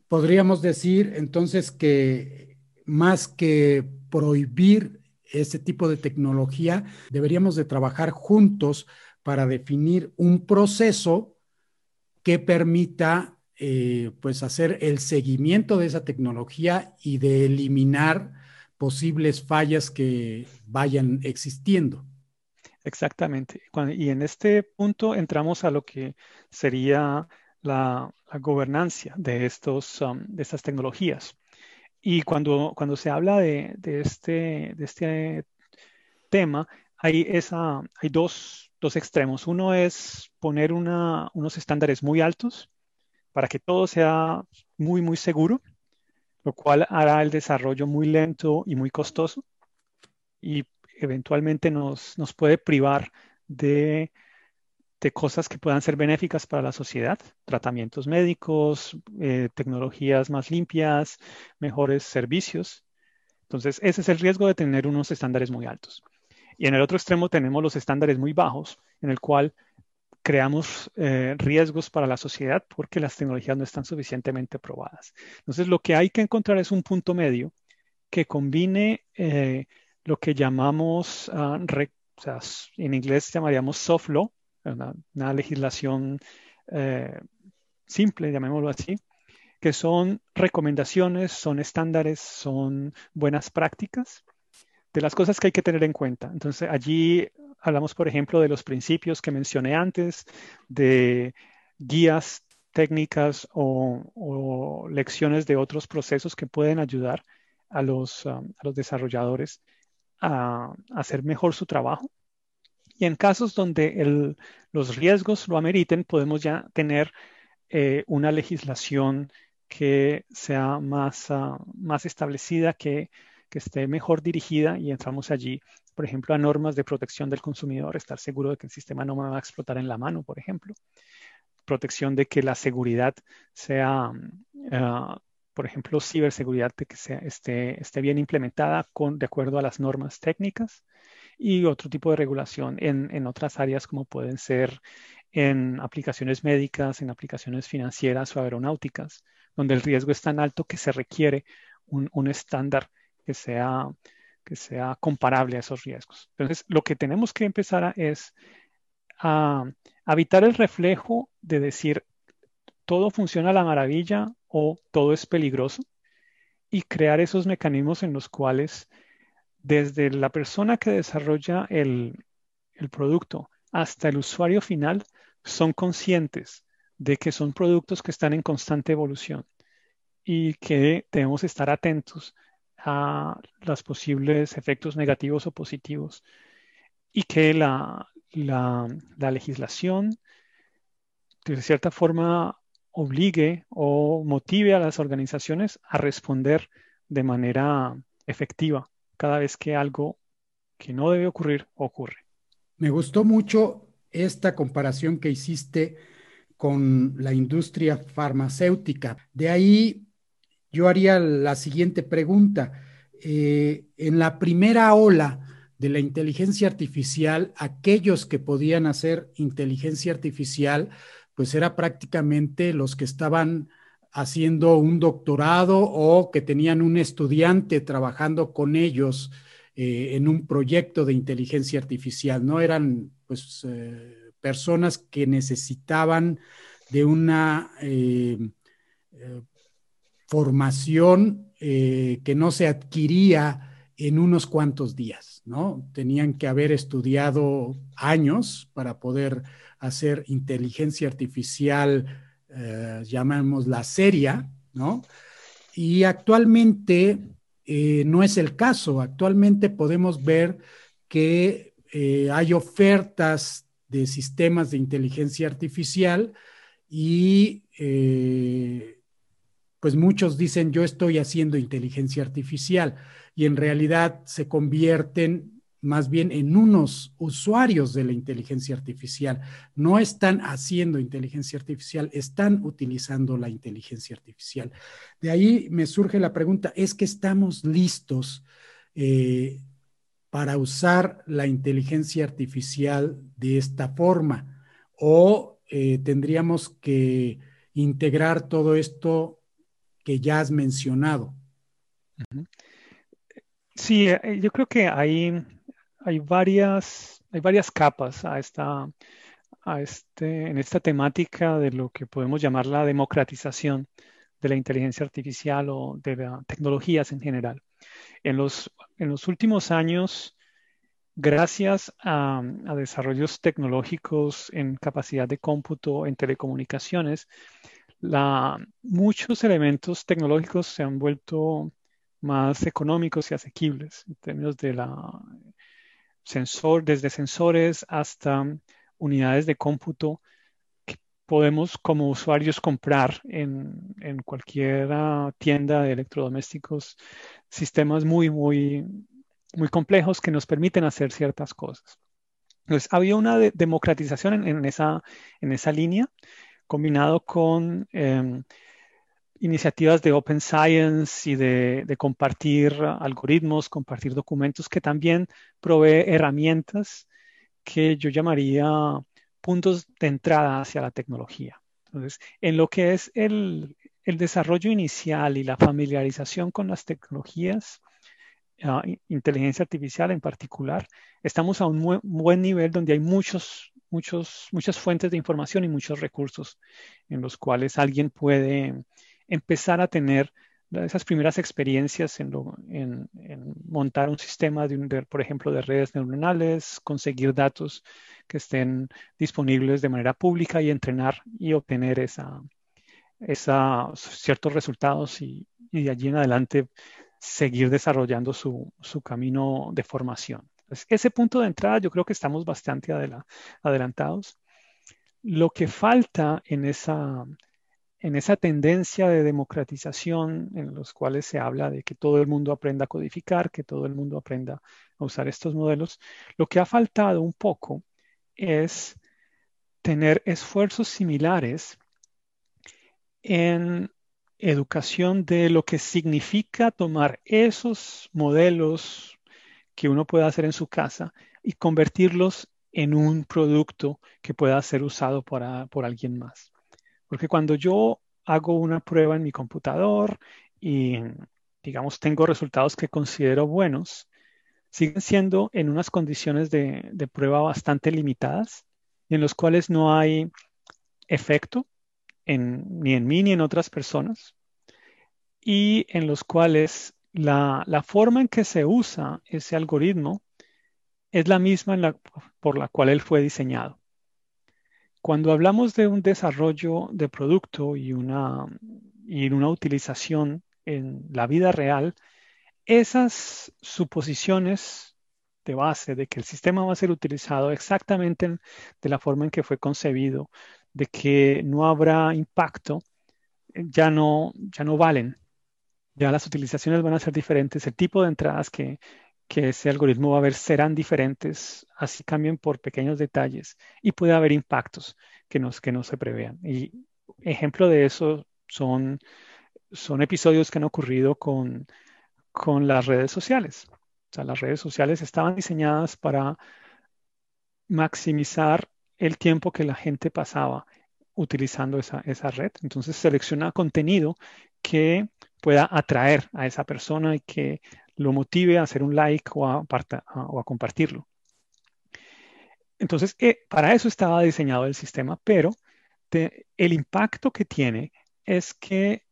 Podríamos decir entonces que más que prohibir ese tipo de tecnología, deberíamos de trabajar juntos para definir un proceso que permita eh, pues hacer el seguimiento de esa tecnología y de eliminar posibles fallas que vayan existiendo. Exactamente. Y en este punto entramos a lo que sería la, gobernancia de, estos, um, de estas tecnologías. Y cuando, cuando se habla de, este, de este tema, hay, esa, hay dos, extremos. Uno es poner unos estándares muy altos para que todo sea muy, muy seguro, lo cual hará el desarrollo muy lento y muy costoso y eventualmente nos, nos puede privar de de cosas que puedan ser benéficas para la sociedad, tratamientos médicos, eh, tecnologías más limpias, mejores servicios. Entonces, ese es el riesgo de tener unos estándares muy altos. Y en el otro extremo tenemos los estándares muy bajos, en el cual creamos eh, riesgos para la sociedad porque las tecnologías no están suficientemente probadas. Entonces, lo que hay que encontrar es un punto medio que combine eh, lo que llamamos, ah, en inglés llamaríamos soft law, una, legislación eh, simple, llamémoslo así, que son recomendaciones, son estándares, son buenas prácticas de las cosas que hay que tener en cuenta. Entonces, allí hablamos, por ejemplo, de los principios que mencioné antes, de guías técnicas o, lecciones de otros procesos que pueden ayudar a los, um, a los desarrolladores a, hacer mejor su trabajo y en casos donde los riesgos lo ameriten, podemos ya tener eh, una legislación que sea más, ah, más establecida, que, que, esté mejor dirigida y entramos allí, por ejemplo, a normas de protección del consumidor, estar seguro de que el sistema no me va a explotar en la mano, por ejemplo. Protección de que la seguridad sea, ah, por ejemplo, ciberseguridad, que sea, esté, esté bien implementada con, de acuerdo a las normas técnicas y otro tipo de regulación en, otras áreas como pueden ser en aplicaciones médicas, en aplicaciones financieras o aeronáuticas, donde el riesgo es tan alto que se requiere un, estándar que sea, que sea comparable a esos riesgos. Entonces, lo que tenemos que empezar a, es a, a evitar el reflejo de decir todo funciona a la maravilla o todo es peligroso y crear esos mecanismos en los cuales desde la persona que desarrolla el, producto hasta el usuario final son conscientes de que son productos que están en constante evolución y que debemos estar atentos a los posibles efectos negativos o positivos y que la, legislación de cierta forma obligue o motive a las organizaciones a responder de manera efectiva cada vez que algo que no debe ocurrir ocurre. Me gustó mucho esta comparación que hiciste con la industria farmacéutica. De ahí yo haría la siguiente pregunta. Eh, en la primera ola de la inteligencia artificial, aquellos que podían hacer inteligencia artificial, pues era prácticamente los que estaban haciendo un doctorado o que tenían un estudiante trabajando con ellos eh, en un proyecto de inteligencia artificial, ¿no? Eran pues eh, personas que necesitaban de una formación eh, que no se adquiría en unos cuantos días, ¿no? Tenían que haber estudiado años para poder hacer inteligencia artificial, eh, llamémosla seria, ¿no? Y actualmente eh, no es el caso. Actualmente podemos ver que eh, hay ofertas de sistemas de inteligencia artificial y pues muchos dicen yo estoy haciendo inteligencia artificial y en realidad se convierten más bien en unos usuarios de la inteligencia artificial. No están haciendo inteligencia artificial, están utilizando la inteligencia artificial. De ahí me surge la pregunta, ¿es que estamos listos eh, para usar la inteligencia artificial de esta forma? ¿O eh, tendríamos que integrar todo esto que ya has mencionado. Sí, eh, yo creo que hay, hay, varias, hay varias capas a esta, a este, en esta temática de lo que podemos llamar la democratización de la inteligencia artificial o de las tecnologías en general. En los, en los últimos años, gracias a, a, desarrollos tecnológicos en capacidad de cómputo, en telecomunicaciones, muchos elementos tecnológicos se han vuelto más económicos y asequibles en términos de la sensor, desde sensores hasta unidades de cómputo que podemos como usuarios comprar en, en cualquier tienda de electrodomésticos, sistemas muy, muy, muy complejos que nos permiten hacer ciertas cosas. Entonces, había una democratización en, esa, en esa línea combinado con em, iniciativas de Open Science y de, compartir algoritmos, compartir documentos, que también provee herramientas que yo llamaría puntos de entrada hacia la tecnología. Entonces, en lo que es el, desarrollo inicial y la familiarización con las tecnologías, ah, inteligencia artificial en particular, estamos a un buen nivel donde hay muchos muchos, muchas fuentes de información y muchos recursos en los cuales alguien puede empezar a tener esas primeras experiencias en, montar un sistema, de, por ejemplo, de redes neuronales, conseguir datos que estén disponibles de manera pública y entrenar y obtener esa, ciertos resultados y, de allí en adelante seguir desarrollando su camino de formación ese punto de entrada yo creo que estamos bastante adelantados. Lo que falta en esa, en esa tendencia de democratización en los cuales se habla de que todo el mundo aprenda a codificar, que todo el mundo aprenda a usar estos modelos, lo que ha faltado un poco es tener esfuerzos similares en educación de lo que significa tomar esos modelos que uno pueda hacer en su casa y convertirlos en un producto que pueda ser usado por alguien más. Porque cuando yo hago una prueba en mi computador y, digamos, tengo resultados que considero buenos, siguen siendo en unas condiciones de, prueba bastante limitadas, en los cuales no hay efecto ni en mí ni en otras personas, y en los cuales la, forma en que se usa ese algoritmo es la misma por la cual él fue diseñado. Cuando hablamos de un desarrollo de producto y una, y una utilización en la vida real, esas suposiciones de base de que el sistema va a ser utilizado exactamente de la forma en que fue concebido, de que no habrá impacto, ya no, ya no valen. Ya las utilizaciones van a ser diferentes, el tipo de entradas que, que ese algoritmo va a ver serán diferentes, así cambien por pequeños detalles y puede haber impactos que no, que no se prevean. Y ejemplo de eso son, son episodios que han ocurrido con, con las redes sociales. O sea, las redes sociales estaban diseñadas para maximizar el tiempo que la gente pasaba utilizando esa, esa red. Entonces selecciona contenido que pueda atraer a esa persona y que lo motive a hacer un like o a, compartirlo. Entonces, eh, para eso estaba diseñado el sistema, pero el impacto que tiene es que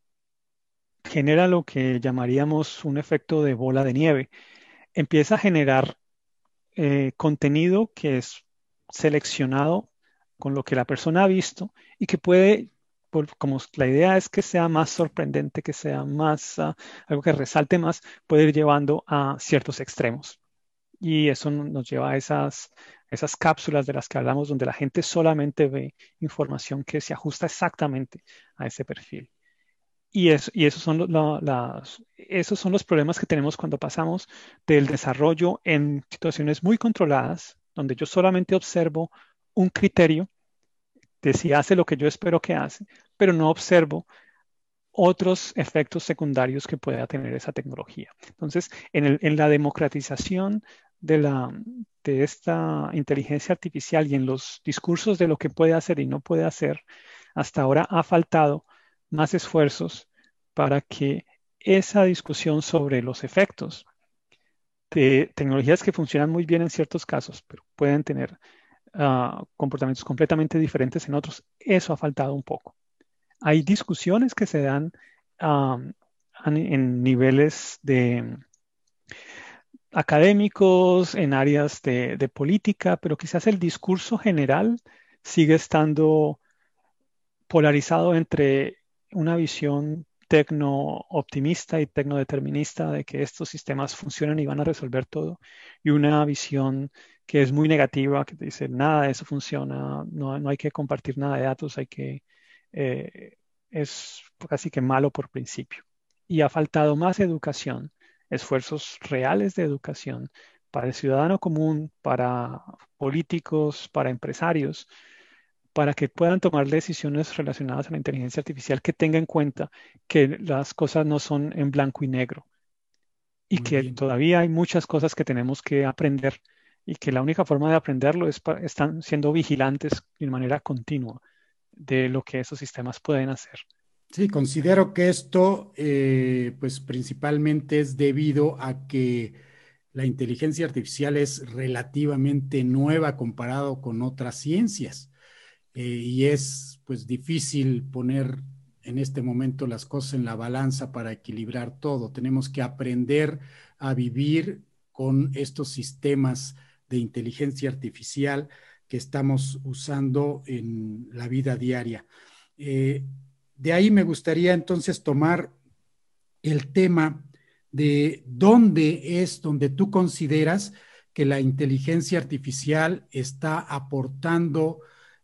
genera lo que llamaríamos un efecto de bola de nieve. Empieza a generar eh, contenido que es seleccionado con lo que la persona ha visto y que puede, como la idea es que sea más sorprendente, que sea más, ah, algo que resalte más, puede ir llevando a ciertos extremos. Y eso nos lleva a esas, esas cápsulas de las que hablamos, donde la gente solamente ve información que se ajusta exactamente a ese perfil. Y, y esos, son las, esos son los problemas que tenemos cuando pasamos del desarrollo en situaciones muy controladas, donde yo solamente observo un criterio de si hace lo que yo espero que hace, pero no observo otros efectos secundarios que pueda tener esa tecnología. Entonces, en, en la democratización de, la, de esta inteligencia artificial y en los discursos de lo que puede hacer y no puede hacer, hasta ahora ha faltado más esfuerzos para que esa discusión sobre los efectos de tecnologías que funcionan muy bien en ciertos casos, pero pueden tener ah, comportamientos completamente diferentes en otros, eso ha faltado un poco. Hay discusiones que se dan en niveles de académicos, en áreas de, política, pero quizás el discurso general sigue estando polarizado entre una visión tecno-optimista y tecno-determinista de que estos sistemas funcionan y van a resolver todo, y una visión que es muy negativa, que dice nada de eso funciona, no, no hay que compartir nada de datos, hay que, eh, es casi que malo por principio. Y ha faltado más educación, esfuerzos reales de educación para el ciudadano común, para políticos, para empresarios, para que puedan tomar decisiones relacionadas a la inteligencia artificial que tenga en cuenta que las cosas no son en blanco y negro y que todavía hay muchas cosas que tenemos que aprender y que la única forma de aprenderlo es están siendo vigilantes de manera continua de lo que esos sistemas pueden hacer. Sí, considero que esto, eh, pues principalmente es debido a que la inteligencia artificial es relativamente nueva comparado con otras ciencias. Eh, y es pues difícil poner en este momento las cosas en la balanza para equilibrar todo. Tenemos que aprender a vivir con estos sistemas de inteligencia artificial que estamos usando en la vida diaria. Eh, de ahí me gustaría entonces tomar el tema de dónde es donde tú consideras que la inteligencia artificial está aportando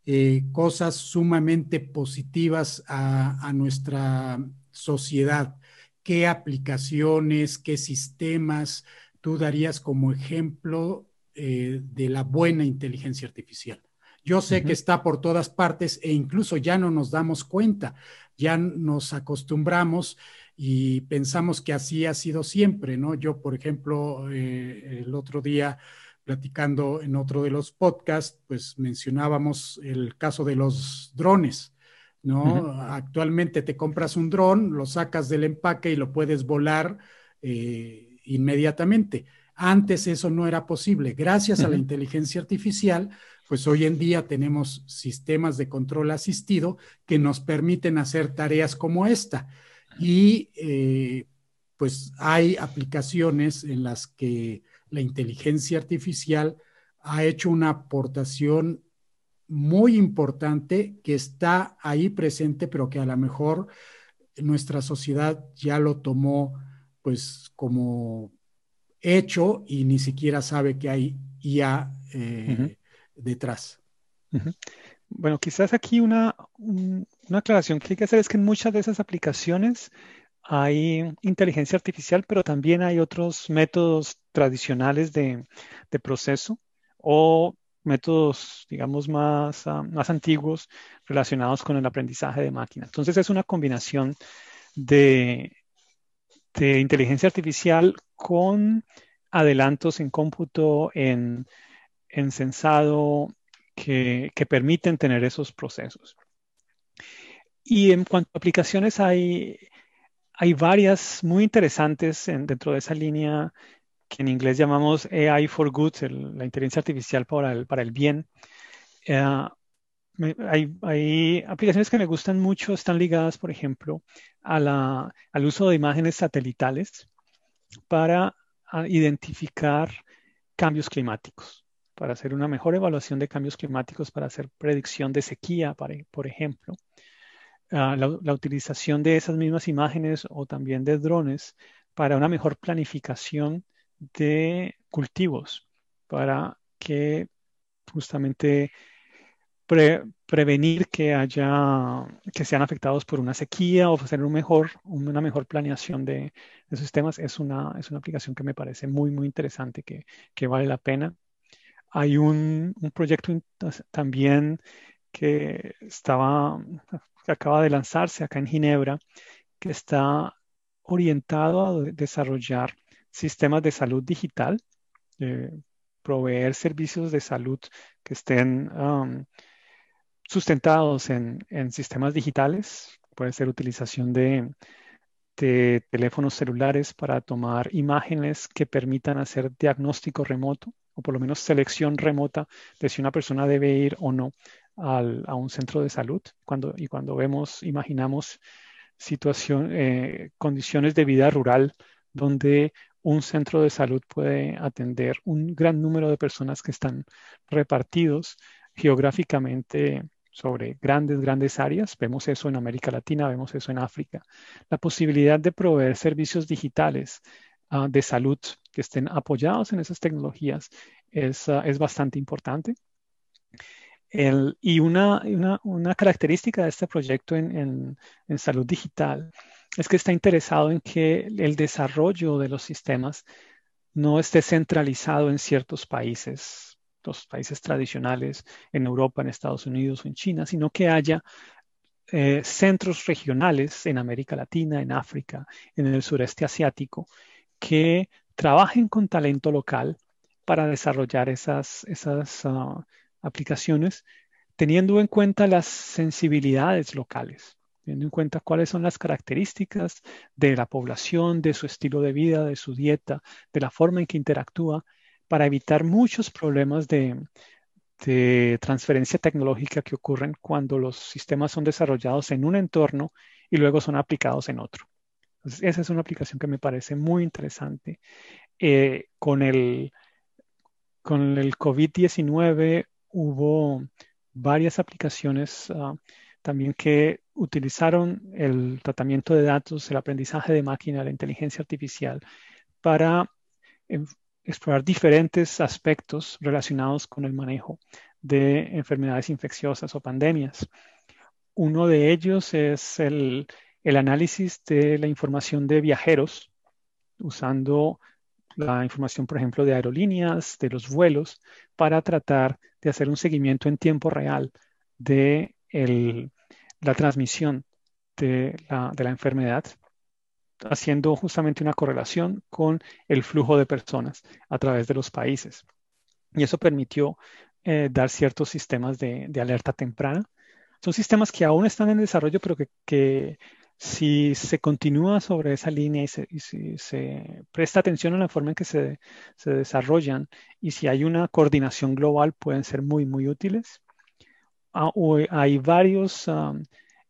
eh, cosas sumamente positivas a, nuestra sociedad. ¿Qué aplicaciones, qué sistemas tú darías como ejemplo eh, de la buena inteligencia artificial? Yo sé que está por todas partes e incluso ya no nos damos cuenta, ya nos acostumbramos y pensamos que así ha sido siempre, ¿no? Yo, por ejemplo, eh, el otro día platicando en otro de los podcasts, pues mencionábamos el caso de los drones, ¿no? Actualmente te compras un dron, lo sacas del empaque y lo puedes volar eh, inmediatamente. Antes eso no era posible. Gracias a la inteligencia artificial, pues hoy en día tenemos sistemas de control asistido que nos permiten hacer tareas como esta. Y eh, pues hay aplicaciones en las que la inteligencia artificial ha hecho una aportación muy importante que está ahí presente, pero que a lo mejor nuestra sociedad ya lo tomó pues como hecho y ni siquiera sabe que hay IA eh, detrás. Bueno, quizás aquí una, una aclaración que hay que hacer es que en muchas de esas aplicaciones hay inteligencia artificial, pero también hay otros métodos tradicionales de, proceso o métodos, digamos, más, ah, más antiguos relacionados con el aprendizaje de máquina. Entonces es una combinación de, de inteligencia artificial con adelantos en cómputo, en, en sensado, que, permiten tener esos procesos. Y en cuanto a aplicaciones, hay, hay varias muy interesantes dentro de esa línea que en inglés llamamos AI for Good, la inteligencia artificial para el, para el bien. Hay, aplicaciones que me gustan mucho, están ligadas, por ejemplo, al uso de imágenes satelitales para identificar cambios climáticos para hacer una mejor evaluación de cambios climáticos, para hacer predicción de sequía, por ejemplo. Ah, la, utilización de esas mismas imágenes o también de drones para una mejor planificación de cultivos, para que justamente prevenir que haya que sean afectados por una sequía o hacer un mejor, una mejor planeación de, de sistemas es una, es una aplicación que me parece muy, muy interesante, que, que vale la pena. Hay un, proyecto también que estaba, que acaba de lanzarse acá en Ginebra, que está orientado a desarrollar sistemas de salud digital, eh, proveer servicios de salud que estén um, sustentados en, sistemas digitales. Puede ser utilización de, de teléfonos celulares para tomar imágenes que permitan hacer diagnóstico remoto o por lo menos selección remota de si una persona debe ir o no a un centro de salud. Cuando, y cuando vemos, imaginamos situación, eh, condiciones de vida rural donde un centro de salud puede atender un gran número de personas que están repartidos geográficamente sobre grandes, grandes áreas. Vemos eso en América Latina, vemos eso en África. La posibilidad de proveer servicios digitales Ah, de salud que estén apoyados en esas tecnologías es, ah, es bastante importante. y una, una, característica de este proyecto en, en, salud digital es que está interesado en que el desarrollo de los sistemas no esté centralizado en ciertos países, los países tradicionales en Europa, en Estados Unidos o en China, sino que haya eh, centros regionales en América Latina, en África, en el sureste asiático, que trabajen con talento local para desarrollar esas, esas ah, aplicaciones, teniendo en cuenta las sensibilidades locales, teniendo en cuenta cuáles son las características de la población, de su estilo de vida, de su dieta, de la forma en que interactúa, para evitar muchos problemas de, de transferencia tecnológica que ocurren cuando los sistemas son desarrollados en un entorno y luego son aplicados en otro esa es una aplicación que me parece muy interesante. Eh, con el, con el COVID-19 hubo varias aplicaciones ah, también que utilizaron el tratamiento de datos, el aprendizaje de máquina, la inteligencia artificial para em, explorar diferentes aspectos relacionados con el manejo de enfermedades infecciosas o pandemias. Uno de ellos es el, análisis de la información de viajeros usando la información, por ejemplo, de aerolíneas, de los vuelos, para tratar de hacer un seguimiento en tiempo real de la transmisión de la, enfermedad, haciendo justamente una correlación con el flujo de personas a través de los países. Y eso permitió eh, dar ciertos sistemas de, alerta temprana. Son sistemas que aún están en desarrollo, pero que si se continúa sobre esa línea y, si se presta atención a la forma en que se, desarrollan y si hay una coordinación global, pueden ser muy, muy útiles. Ah, hay varios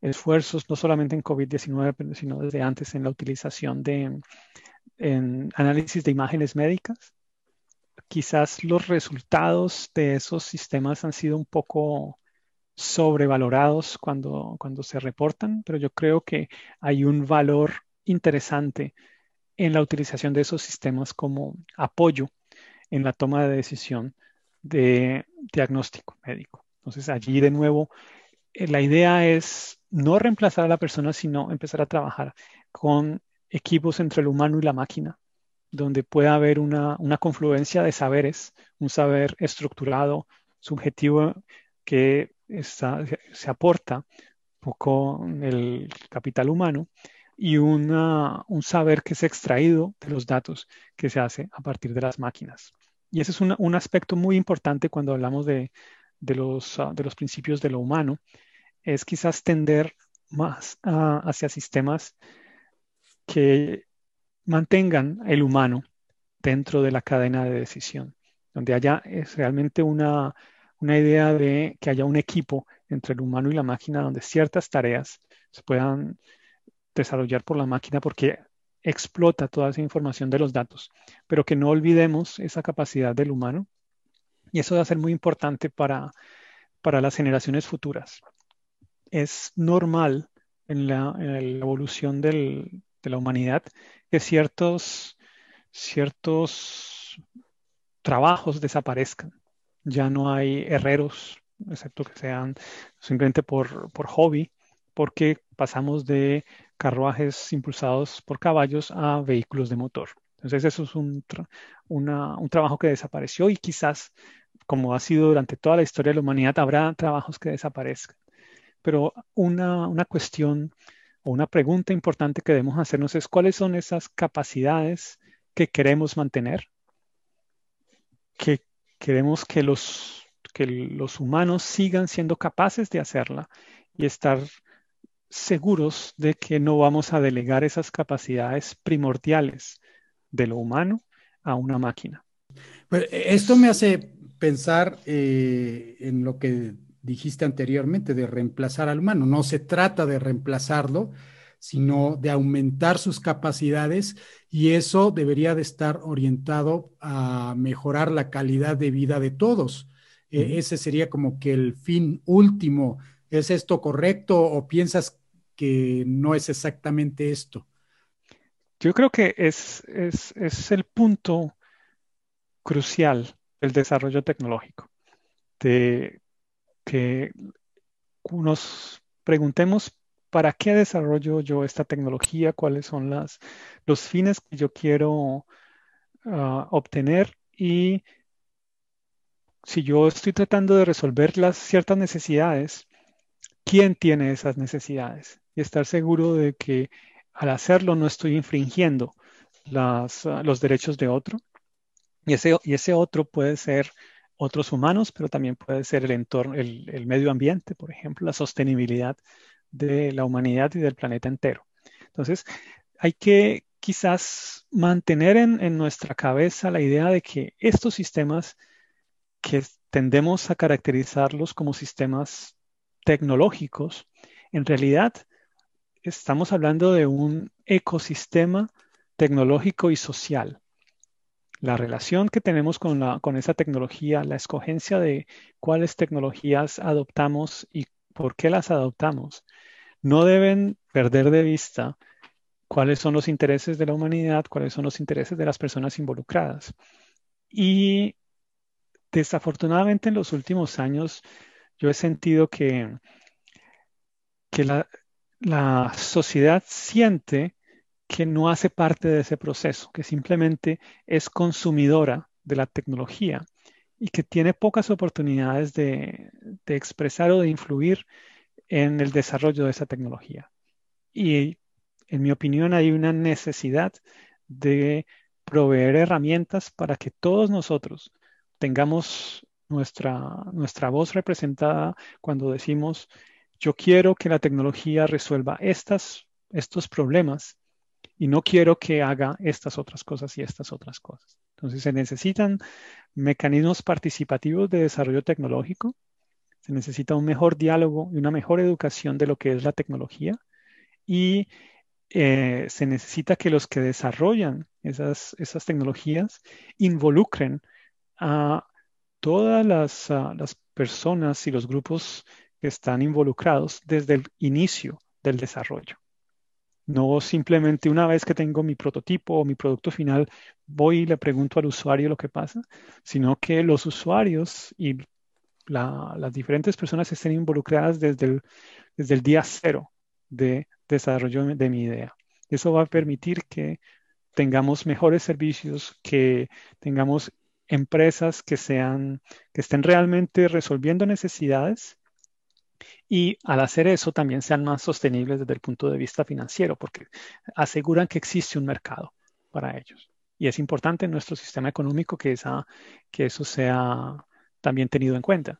esfuerzos, no solamente en COVID-19, sino desde antes en la utilización de análisis de imágenes médicas quizás los resultados de esos sistemas han sido un poco sobrevalorados cuando, cuando se reportan, pero yo creo que hay un valor interesante en la utilización de esos sistemas como apoyo en la toma de decisión de diagnóstico médico. Entonces allí de nuevo, eh, la idea es no reemplazar a la persona, sino empezar a trabajar con equipos entre el humano y la máquina, donde pueda haber una, confluencia de saberes, un saber estructurado, subjetivo, que se aporta poco el capital humano y una, un saber que es extraído de los datos que se hace a partir de las máquinas. Y ese es un, aspecto muy importante cuando hablamos de, los, ah, de los principios de lo humano, es quizás tender más hacia sistemas que mantengan el humano dentro de la cadena de decisión, donde haya es realmente una, una idea de que haya un equipo entre el humano y la máquina donde ciertas tareas se puedan desarrollar por la máquina porque explota toda esa información de los datos, pero que no olvidemos esa capacidad del humano y eso va a ser muy importante para, para las generaciones futuras. Es normal en la, evolución de la humanidad que ciertos, ciertos trabajos desaparezcan. Ya no hay herreros, excepto que sean simplemente por, por hobby, porque pasamos de carruajes impulsados por caballos a vehículos de motor. Entonces eso es un, un trabajo que desapareció y quizás, como ha sido durante toda la historia de la humanidad, habrá trabajos que desaparezcan. Pero una, una cuestión o una pregunta importante que debemos hacernos es cuáles son esas capacidades que queremos mantener, que queremos que los, que los humanos sigan siendo capaces de hacerla y estar seguros de que no vamos a delegar esas capacidades primordiales de lo humano a una máquina. Pues esto me hace pensar eh, en lo que dijiste anteriormente de reemplazar al humano. No se trata de reemplazarlo, sino de aumentar sus capacidades y eso debería de estar orientado a mejorar la calidad de vida de todos. E, ese sería como que el fin último. ¿Es esto correcto o piensas que no es exactamente esto. Yo creo que es, es, el punto crucial del desarrollo tecnológico, de que nos preguntemos para qué desarrollo yo esta tecnología, cuáles son las, los fines que yo quiero ah, obtener y si yo estoy tratando de resolver las ciertas necesidades, ¿quién tiene esas necesidades? y estar seguro de que al hacerlo no estoy infringiendo ah, los derechos de otro. Y ese, y ese otro puede ser otros humanos, pero también puede ser el entorno, el, medio ambiente, por ejemplo, la sostenibilidad de la humanidad y del planeta entero. Entonces, hay que quizás mantener en, en, nuestra cabeza la idea de que estos sistemas que tendemos a caracterizarlos como sistemas tecnológicos, en realidad estamos hablando de un ecosistema tecnológico y social. La relación que tenemos con, la, con esa tecnología, la escogencia de cuáles tecnologías adoptamos y por qué las adoptamos, no deben perder de vista cuáles son los intereses de la humanidad, cuáles son los intereses de las personas involucradas. Y desafortunadamente en los últimos años yo he sentido que, que la, la sociedad siente que no hace parte de ese proceso, que simplemente es consumidora de la tecnología y que tiene pocas oportunidades de, expresar o de influir en el desarrollo de esa tecnología. Y en mi opinión hay una necesidad de proveer herramientas para que todos nosotros tengamos nuestra, nuestra voz representada cuando decimos yo quiero que la tecnología resuelva estas, estos problemas y no quiero que haga estas otras cosas y estas otras cosas. Entonces se necesitan mecanismos participativos de desarrollo tecnológico, se necesita un mejor diálogo y una mejor educación de lo que es la tecnología y eh, se necesita que los que desarrollan esas, esas tecnologías involucren a todas las, las personas y los grupos que están involucrados desde el inicio del desarrollo. No simplemente una vez que tengo mi prototipo o mi producto final, voy y le pregunto al usuario lo que pasa, sino que los usuarios y las diferentes personas estén involucradas desde el, desde el día cero de desarrollo de mi idea. Eso va a permitir que tengamos mejores servicios, que tengamos empresas que sean, que estén realmente resolviendo necesidades y al hacer eso también sean más sostenibles desde el punto de vista financiero, porque aseguran que existe un mercado para ellos. Y es importante en nuestro sistema económico que, esa, que eso sea también tenido en cuenta.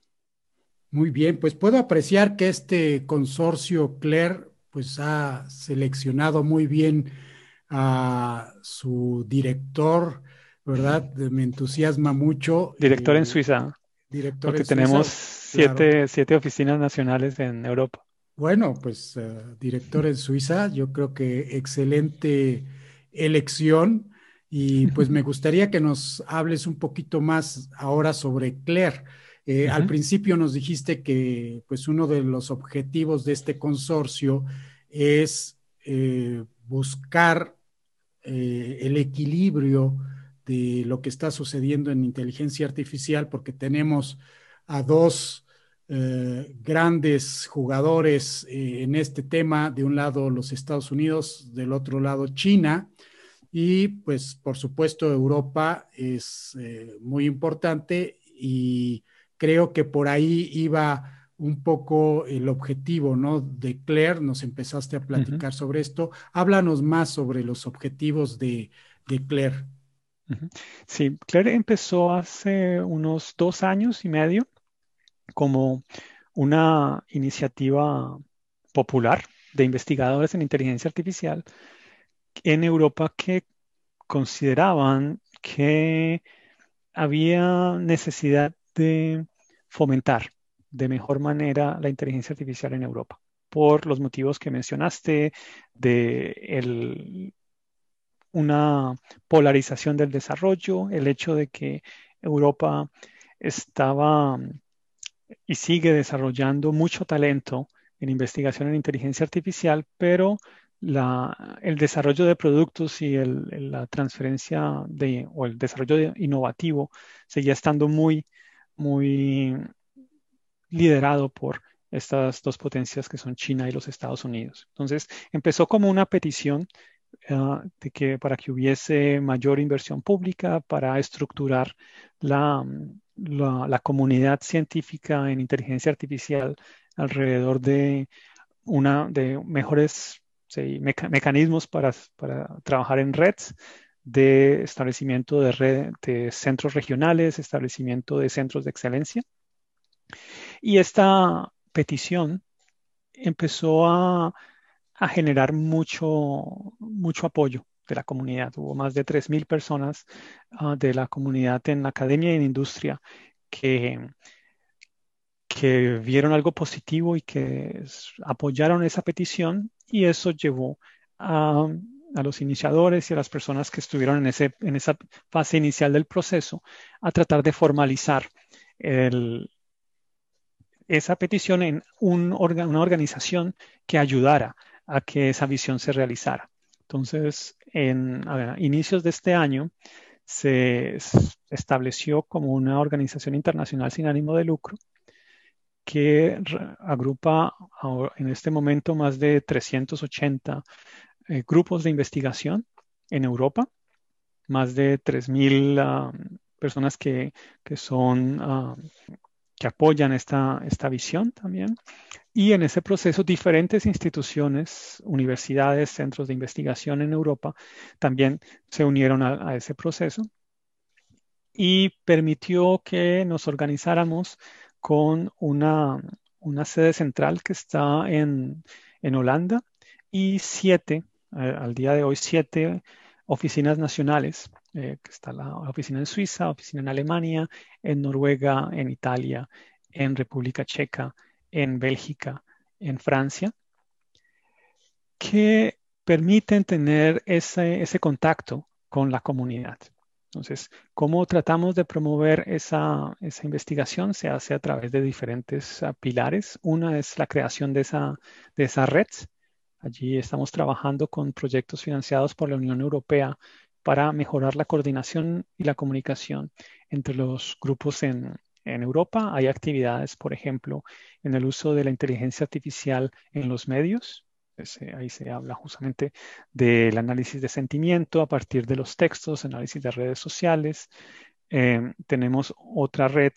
Muy bien, pues puedo apreciar que este consorcio CLER pues ha seleccionado muy bien a su director, ¿verdad? Me entusiasma mucho. Director en eh, Suiza. Director porque tenemos siete, siete, oficinas nacionales en Europa. Bueno, pues eh, director en Suiza, yo creo que excelente elección. Y pues me gustaría que nos hables un poquito más ahora sobre Claire. Eh, al principio nos dijiste que pues uno de los objetivos de este consorcio es buscar el equilibrio de lo que está sucediendo en inteligencia artificial, porque tenemos a dos eh, grandes jugadores eh, en este tema, de un lado los Estados Unidos, del otro lado China, y pues por supuesto Europa es eh, muy importante y creo que por ahí iba un poco el objetivo, ¿no? De Claire, nos empezaste a platicar sobre esto. Háblanos más sobre los objetivos de, de Claire. Sí, Claire empezó hace unos dos años y medio como una iniciativa popular de investigadores en inteligencia artificial en Europa que consideraban que había necesidad de fomentar de mejor manera la inteligencia artificial en Europa por los motivos que mencionaste de el una polarización del desarrollo, el hecho de que Europa estaba y sigue desarrollando mucho talento en investigación en inteligencia artificial, pero el desarrollo de productos y la transferencia de, o el desarrollo innovativo seguía estando muy, muy liderado por estas dos potencias que son China y los Estados Unidos. Entonces, empezó como una petición Ah, de que para que hubiese mayor inversión pública para estructurar la, la, comunidad científica en inteligencia artificial alrededor de una de mejores mecanismos para, para, trabajar en redes de establecimiento de centros regionales, establecimiento de centros de excelencia. Y esta petición empezó a a generar mucho, mucho apoyo de la comunidad. Hubo más de 3.000 personas ah, de la comunidad en la academia y en industria que, que vieron algo positivo y que apoyaron esa petición y eso llevó a, los iniciadores y a las personas que estuvieron en, ese, en esa fase inicial del proceso a tratar de formalizar esa petición en un una organización que ayudara a que esa visión se realizara. Entonces, en inicios de este año, se estableció como una organización internacional sin ánimo de lucro que agrupa en este momento más de 380 eh, grupos de investigación en Europa, más de 3.000 ah, personas que, son ah, que apoyan esta, esta visión también. Y en ese proceso, diferentes instituciones, universidades, centros de investigación en Europa también se unieron a, ese proceso y permitió que nos organizáramos con una, una sede central que está en, en Holanda y siete, al día de hoy, siete oficinas nacionales, eh, que está la oficina en Suiza, oficina en Alemania, en Noruega, en Italia, en República Checa, en Bélgica, en Francia, que permiten tener ese, ese contacto con la comunidad. Entonces, ¿cómo tratamos de promover esa, investigación? Se hace a través de diferentes ah, pilares. Una es la creación de esa, de esa red. Allí estamos trabajando con proyectos financiados por la Unión Europea para mejorar la coordinación y la comunicación entre los grupos en, en Europa. Hay actividades, por ejemplo, en el uso de la inteligencia artificial en los medios, ahí se habla justamente del análisis de sentimiento a partir de los textos, análisis de redes sociales. Em, tenemos otra red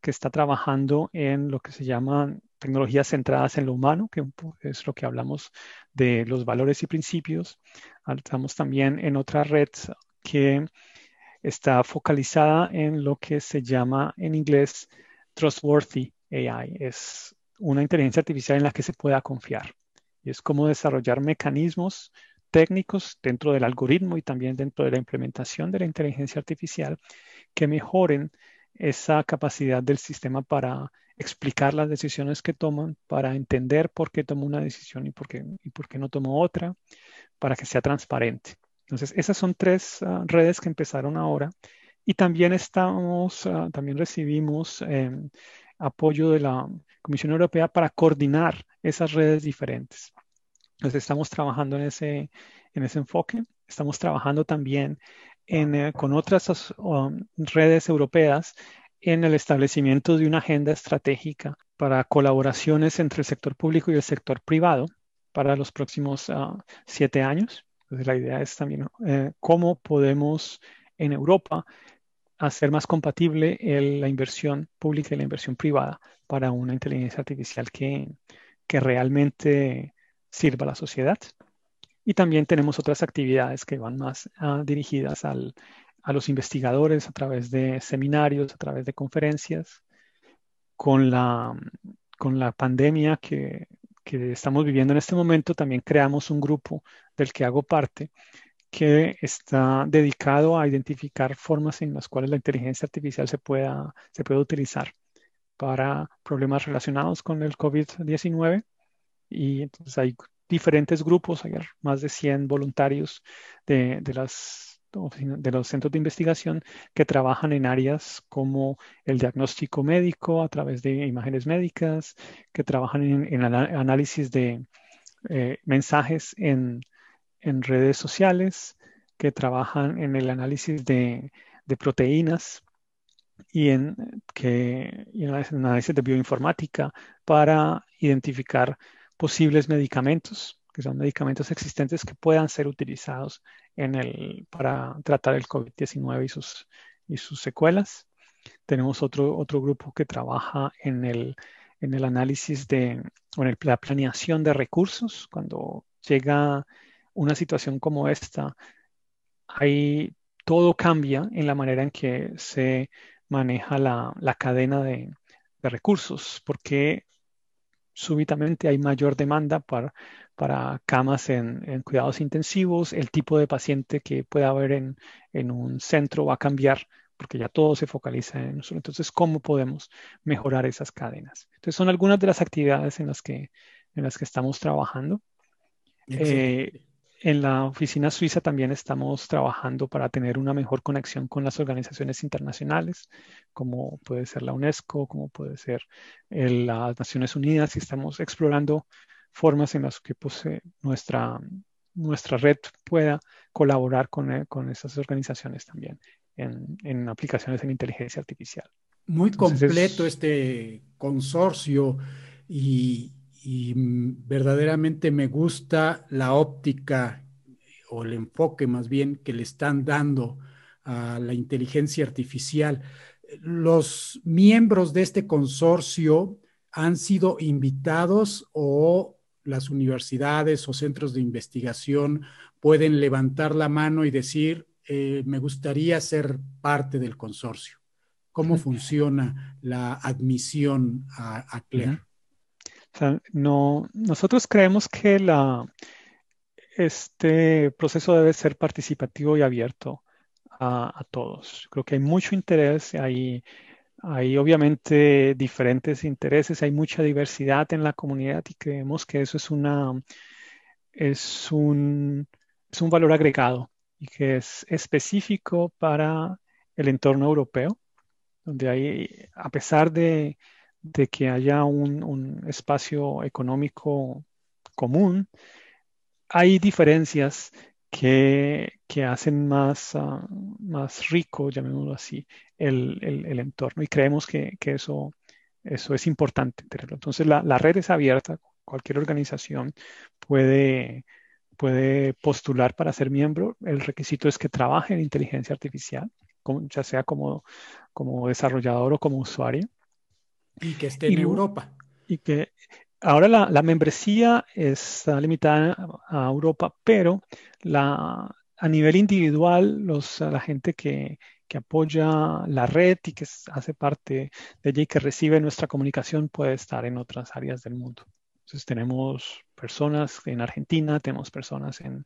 que está trabajando en lo que se llama tecnologías centradas en lo humano, que es lo que hablamos de los valores y principios. Estamos también en otra red que está focalizada en lo que se llama en inglés Trustworthy AI. Es una inteligencia artificial en la que se pueda confiar y es cómo desarrollar mecanismos técnicos dentro del algoritmo y también dentro de la implementación de la inteligencia artificial que mejoren esa capacidad del sistema para explicar las decisiones que toman, para entender por qué tomó una decisión y por qué, y por qué no tomó otra, para que sea transparente. Entonces, esas son tres ah, redes que empezaron ahora y también estamos, ah, también recibimos em, apoyo de la Comisión Europea para coordinar esas redes diferentes. Entonces estamos trabajando en ese, en ese enfoque. Estamos trabajando también eh, con otras um, redes europeas en el establecimiento de una agenda estratégica para colaboraciones entre el sector público y el sector privado para los próximos ah, siete años. Entonces la idea es también eh, cómo podemos en Europa hacer más compatible la inversión pública y la inversión privada para una inteligencia artificial que, que realmente sirva a la sociedad. Y también tenemos otras actividades que van más ah, dirigidas al, a los investigadores a través de seminarios, a través de conferencias. Con la, con la pandemia que, que estamos viviendo en este momento, también creamos un grupo del que hago parte que está dedicado a identificar formas en las cuales la inteligencia artificial se pueda, se puede utilizar para problemas relacionados con el COVID-19. Y entonces hay diferentes grupos, hay más de 100 voluntarios de, de, las, de los centros de investigación que trabajan en áreas como el diagnóstico médico a través de imágenes médicas, que trabajan en, en análisis de eh, mensajes en en redes sociales que trabajan en el análisis de, proteínas y en, que, el análisis de bioinformática para identificar posibles medicamentos, que son medicamentos existentes que puedan ser utilizados en el, para tratar el COVID-19 y sus, y sus secuelas. Tenemos otro, otro grupo que trabaja en el, en el análisis de, o en la planeación de recursos, cuando llega una situación como esta, ahí todo cambia en la manera en que se maneja la, cadena de, recursos, porque súbitamente hay mayor demanda para, para camas en, cuidados intensivos, el tipo de paciente que pueda haber en, en, un centro va a cambiar porque ya todo se focaliza en nosotros. Entonces, ¿cómo podemos mejorar esas cadenas? Entonces, son algunas de las actividades en las que, en las que estamos trabajando. En la oficina suiza también estamos trabajando para tener una mejor conexión con las organizaciones internacionales, como puede ser la UNESCO, como puede ser las Naciones Unidas, y estamos explorando formas en las que pues, eh, nuestra, nuestra red pueda colaborar con, eh, con esas organizaciones también en, en, aplicaciones en inteligencia artificial. Muy completo este consorcio y, y mm, verdaderamente me gusta la óptica o el enfoque más bien que le están dando a la inteligencia artificial. Los miembros de este consorcio han sido invitados o las universidades o centros de investigación pueden levantar la mano y decir, eh, me gustaría ser parte del consorcio. ¿Cómo funciona la admisión a, a CLER? No, nosotros creemos que este proceso debe ser participativo y abierto a, todos. Creo que hay mucho interés, hay, hay obviamente diferentes intereses, hay mucha diversidad en la comunidad y creemos que eso es, una, es, un, es un valor agregado y que es específico para el entorno europeo, donde hay, a pesar de, que haya un, espacio económico común, hay diferencias que, hacen más, ah, más rico, llamémoslo así, el, entorno. Y creemos que, eso, eso es importante Entonces, la, la, red es abierta, cualquier organización puede, puede postular para ser miembro. El requisito es que trabaje en inteligencia artificial, ya sea como, como desarrollador o como usuario. Y que esté en Europa. Y que ahora la, membresía está limitada a Europa, pero la, a nivel individual, los, la gente que, que apoya la red y que hace parte de ella y que recibe nuestra comunicación puede estar en otras áreas del mundo. Entonces tenemos personas en Argentina, tenemos personas en,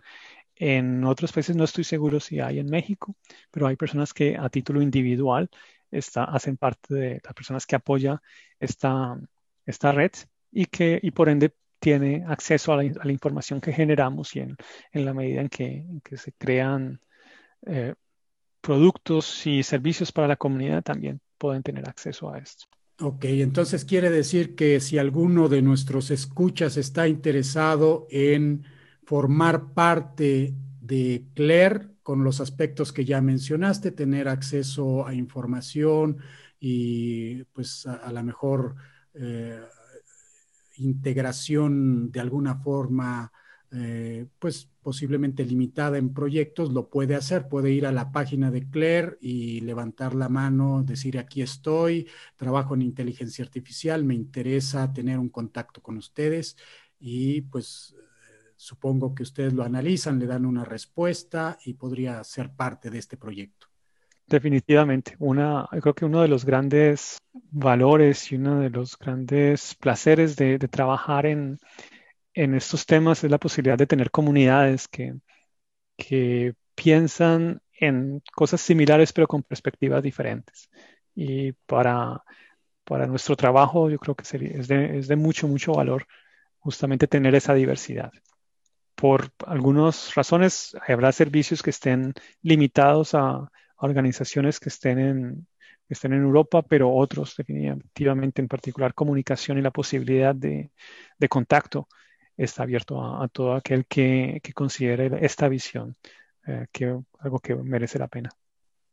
en otros países, no estoy seguro si hay en México, pero hay personas que a título individual está, hacen parte de las personas que apoya esta, esta red y que y por ende tiene acceso a la, información que generamos y en, en la medida en que, se crean eh, productos y servicios para la comunidad también pueden tener acceso a esto. Ok, entonces quiere decir que si alguno de nuestros escuchas está interesado en formar parte de CLER con los aspectos que ya mencionaste, tener acceso a información y pues a, la mejor eh, integración de alguna forma eh, pues posiblemente limitada en proyectos, lo puede hacer, puede ir a la página de Claire y levantar la mano, decir aquí estoy, trabajo en inteligencia artificial, me interesa tener un contacto con ustedes y pues supongo que ustedes lo analizan, le dan una respuesta y podría ser parte de este proyecto. Definitivamente, una, creo que uno de los grandes valores y uno de los grandes placeres de trabajar en, en estos temas es la posibilidad de tener comunidades que, que piensan en cosas similares pero con perspectivas diferentes. Y para, para nuestro trabajo yo creo que es, de, es de mucho, mucho valor justamente tener esa diversidad. Por algunas razones habrá servicios que estén limitados a, organizaciones que estén en, que estén en Europa, pero otros definitivamente, en particular comunicación y la posibilidad de, contacto está abierto a, todo aquel que, considere esta visión, eh, que algo que merece la pena.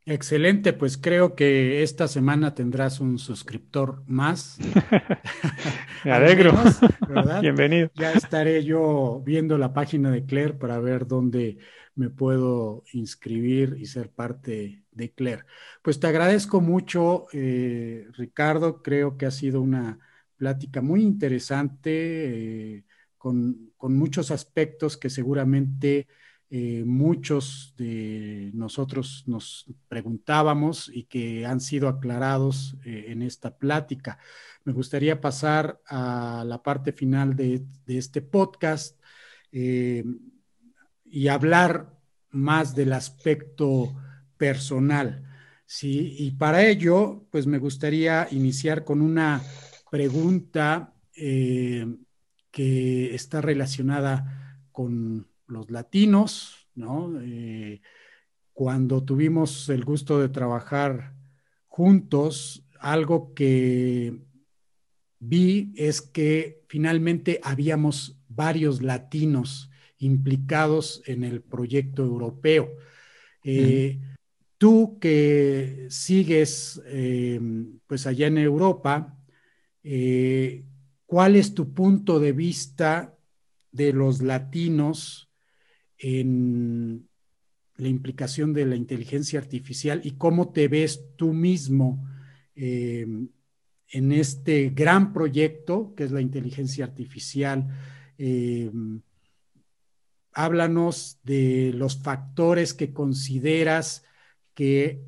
Excelente, pues creo que esta semana tendrás un suscriptor más. Me alegro. Bienvenido. Ya estaré yo viendo la página de Claire para ver dónde me puedo inscribir y ser parte de Claire. Pues te agradezco mucho, eh, Ricardo. Creo que ha sido una plática muy interesante. Eh, con, muchos aspectos que seguramente eh, muchos de nosotros nos preguntábamos y que han sido aclarados eh, en esta plática. Me gustaría pasar a la parte final de, este podcast eh, y hablar más del aspecto personal. ¿sí? Y para ello, pues me gustaría iniciar con una pregunta que está relacionada con los latinos, ¿no? Eh, cuando tuvimos el gusto de trabajar juntos, algo que vi es que finalmente habíamos varios latinos implicados en el proyecto europeo. Eh, tú que sigues eh, pues allá en Europa, ¿Cuál es tu punto de vista de los latinos en la implicación de la inteligencia artificial y cómo te ves tú mismo eh, en este gran proyecto que es la inteligencia artificial? Eh, háblanos de los factores que consideras que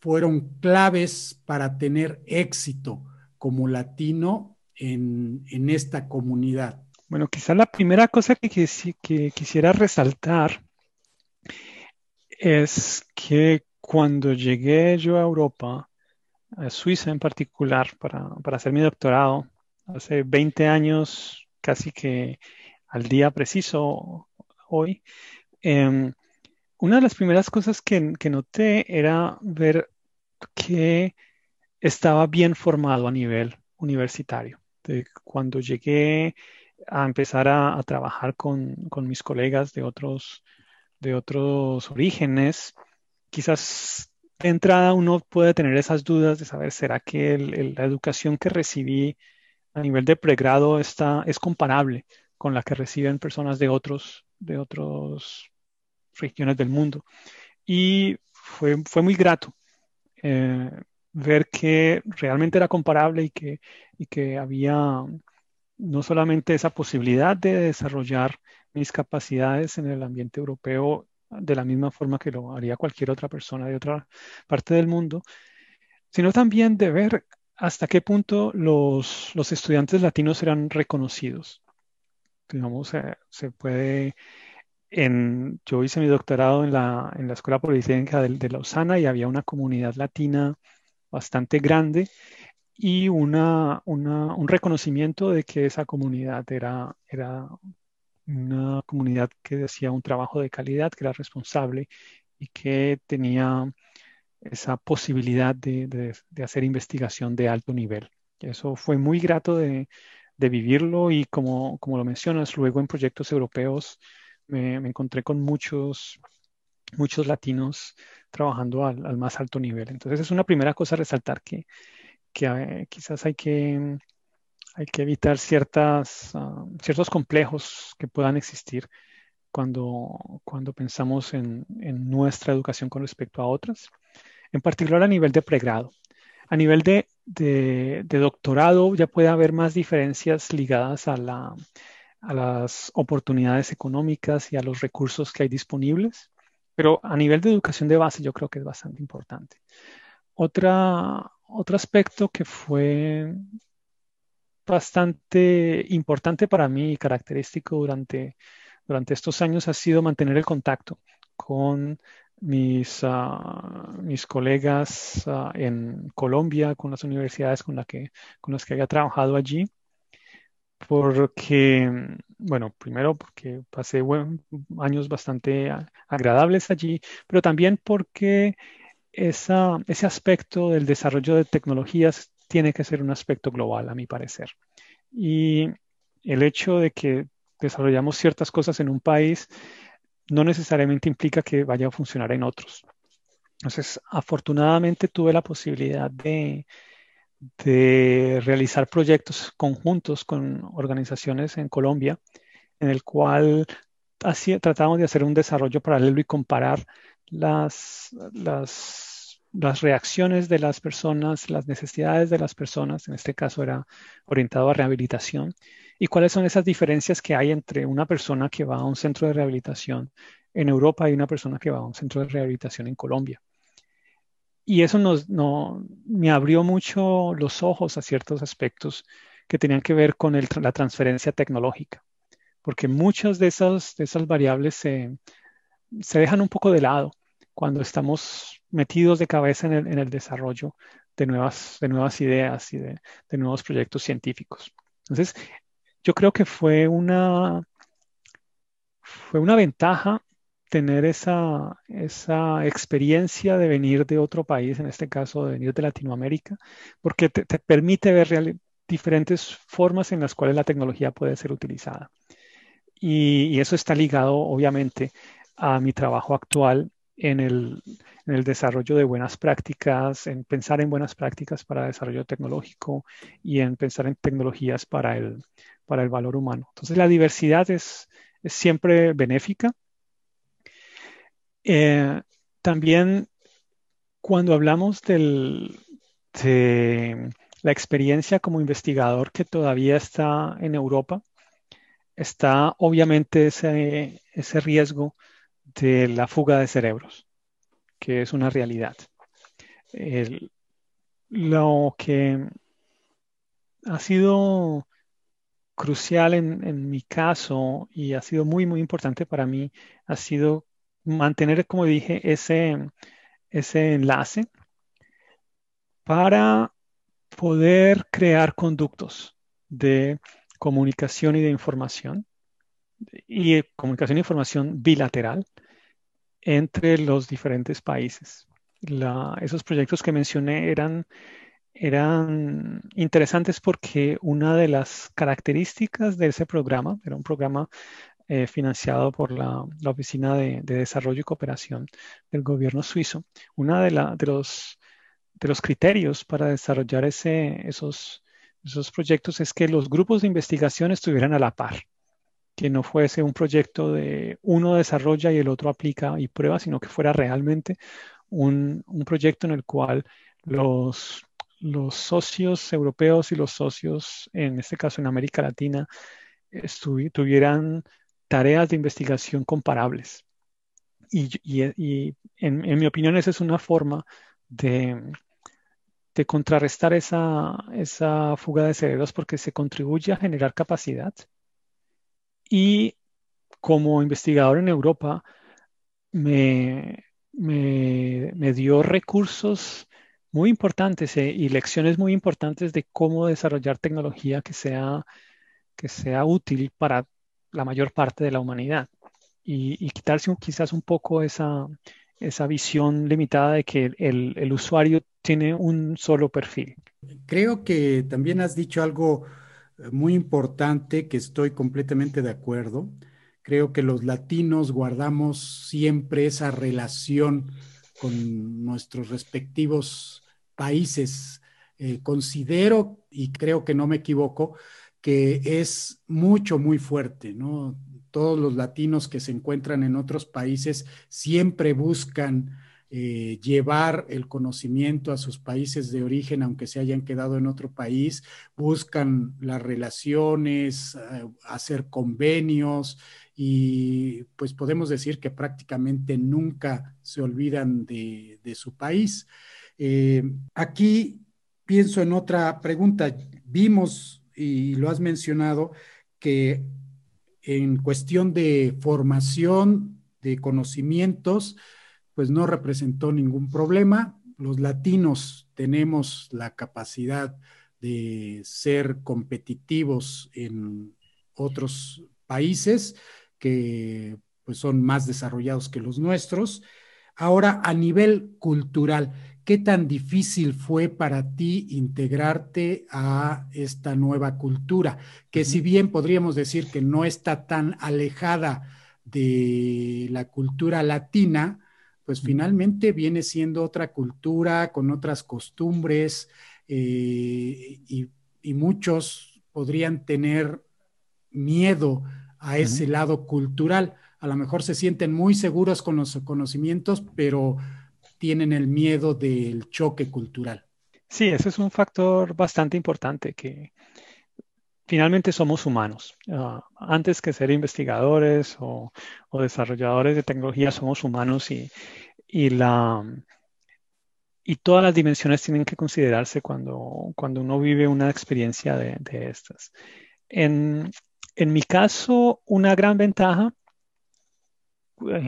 fueron claves para tener éxito como latino en, esta comunidad? Bueno, quizá la primera cosa que, quisiera resaltar es que cuando llegué yo a Europa, a Suiza en particular, para, hacer mi doctorado, hace 20 años, casi que al día preciso hoy, em, una de las primeras cosas que, noté era ver que estaba bien formado a nivel universitario. Cuando llegué a empezar a, trabajar con, mis colegas de otros, de otros orígenes, quizás de entrada uno puede tener esas dudas de saber, ¿será que la educación que recibí a nivel de pregrado está, es comparable con la que reciben personas de otros, de otras regiones del mundo? Y fue, fue muy grato eh, ver que realmente era comparable y que, y que había no solamente esa posibilidad de desarrollar mis capacidades en el ambiente europeo de la misma forma que lo haría cualquier otra persona de otra parte del mundo, sino también de ver hasta qué punto los, estudiantes latinos eran reconocidos. Digamos, se puede, en, yo hice mi doctorado en la, en la Escuela Politécnica de Lausana y había una comunidad latina bastante grande y una, un reconocimiento de que esa comunidad era, era una comunidad que hacía un trabajo de calidad, que era responsable y que tenía esa posibilidad de, hacer investigación de alto nivel. Eso fue muy grato de, vivirlo y como, como, lo mencionas, luego en proyectos europeos me, encontré con muchos, muchos latinos trabajando al, más alto nivel. Entonces es una primera cosa resaltar que, que eh, quizás hay que, hay que evitar ciertas, ah, ciertos complejos que puedan existir cuando, cuando pensamos en, nuestra educación con respecto a otras, en particular a nivel de pregrado. A nivel de, doctorado ya puede haber más diferencias ligadas a, la, a las oportunidades económicas y a los recursos que hay disponibles, pero a nivel de educación de base yo creo que es bastante importante. Otra, otro aspecto que fue bastante importante para mí y característico durante, durante estos años ha sido mantener el contacto con mis, ah, mis colegas ah, en Colombia, con las universidades con, la que, con las que había trabajado allí, porque, bueno, primero porque pasé años bastante agradables allí, pero también porque ese aspecto del desarrollo de tecnologías tiene que ser un aspecto global, a mi parecer. Y el hecho de que desarrollamos ciertas cosas en un país no necesariamente implica que vaya a funcionar en otros. Entonces, afortunadamente tuve la posibilidad de, de realizar proyectos conjuntos con organizaciones en Colombia, en el cual tratamos de hacer un desarrollo paralelo y comparar las, las, las reacciones de las personas, las necesidades de las personas, en este caso era orientado a rehabilitación, y cuáles son esas diferencias que hay entre una persona que va a un centro de rehabilitación en Europa y una persona que va a un centro de rehabilitación en Colombia. Y eso nos, no, me abrió mucho los ojos a ciertos aspectos que tenían que ver con la transferencia tecnológica, porque muchas de esas, de esas variables se, se dejan un poco de lado cuando estamos metidos de cabeza en el, desarrollo de nuevas, de nuevas ideas y de, nuevos proyectos científicos. Entonces, yo creo que fue una, fue una ventaja tener esa, esa experiencia de venir de otro país, en este caso de venir de Latinoamérica, porque te, permite ver diferentes formas en las cuales la tecnología puede ser utilizada. y, eso está ligado, obviamente, a mi trabajo actual en el, desarrollo de buenas prácticas, en pensar en buenas prácticas para desarrollo tecnológico y en pensar en tecnologías para el, para el valor humano. Entonces, la diversidad es, siempre benéfica. Eh, también cuando hablamos del, de la experiencia como investigador que todavía está en Europa, está obviamente ese, ese riesgo de la fuga de cerebros, que es una realidad. lo que ha sido crucial en, mi caso y ha sido muy, muy importante para mí, ha sido mantener, como dije, ese, ese enlace para poder crear conductos de comunicación y de información y comunicación e información bilateral entre los diferentes países. esos proyectos que mencioné eran, eran interesantes porque una de las características de ese programa, era un programa eh, financiado por la, Oficina de, Desarrollo y Cooperación del gobierno suizo, una de, de, los, de los criterios para desarrollar ese, esos, esos proyectos es que los grupos de investigación estuvieran a la par, que no fuese un proyecto de uno desarrolla y el otro aplica y prueba, sino que fuera realmente un, proyecto en el cual los, socios europeos y los socios, en este caso en América Latina, tuvieran tareas de investigación comparables. Y, en, mi opinión esa es una forma de, de contrarrestar esa, esa fuga de cerebros porque se contribuye a generar capacidad. Y como investigador en Europa, me, me, dio recursos muy importantes eh, y lecciones muy importantes de cómo desarrollar tecnología que sea, que sea útil para la mayor parte de la humanidad y, y quitarse quizás un poco esa, esa visión limitada de que el, usuario tiene un solo perfil. Creo que también has dicho algo muy importante que estoy completamente de acuerdo. Creo que los latinos guardamos siempre esa relación con nuestros respectivos países. Eh, considero, y creo que no me equivoco, que es mucho, muy fuerte, ¿no? todos los latinos que se encuentran en otros países siempre buscan eh, llevar el conocimiento a sus países de origen, aunque se hayan quedado en otro país, buscan las relaciones, eh, hacer convenios y pues podemos decir que prácticamente nunca se olvidan de, su país. Eh, aquí pienso en otra pregunta. Vimos, y lo has mencionado, que en cuestión de formación, de conocimientos, pues no representó ningún problema. Los latinos tenemos la capacidad de ser competitivos en otros países que pues son más desarrollados que los nuestros. Ahora, a nivel cultural, ¿Qué tan difícil fue para ti integrarte a esta nueva cultura? Que si bien podríamos decir que no está tan alejada de la cultura latina, pues finalmente viene siendo otra cultura con otras costumbres eh, y, muchos podrían tener miedo a ese lado cultural. A lo mejor se sienten muy seguros con los conocimientos, pero tienen el miedo del choque cultural. Sí, ese es un factor bastante importante que finalmente somos humanos. Ah, antes que ser investigadores o, desarrolladores de tecnología, somos humanos y, la, y todas las dimensiones tienen que considerarse cuando, cuando uno vive una experiencia de, estas. En, en mi caso, una gran ventaja pues,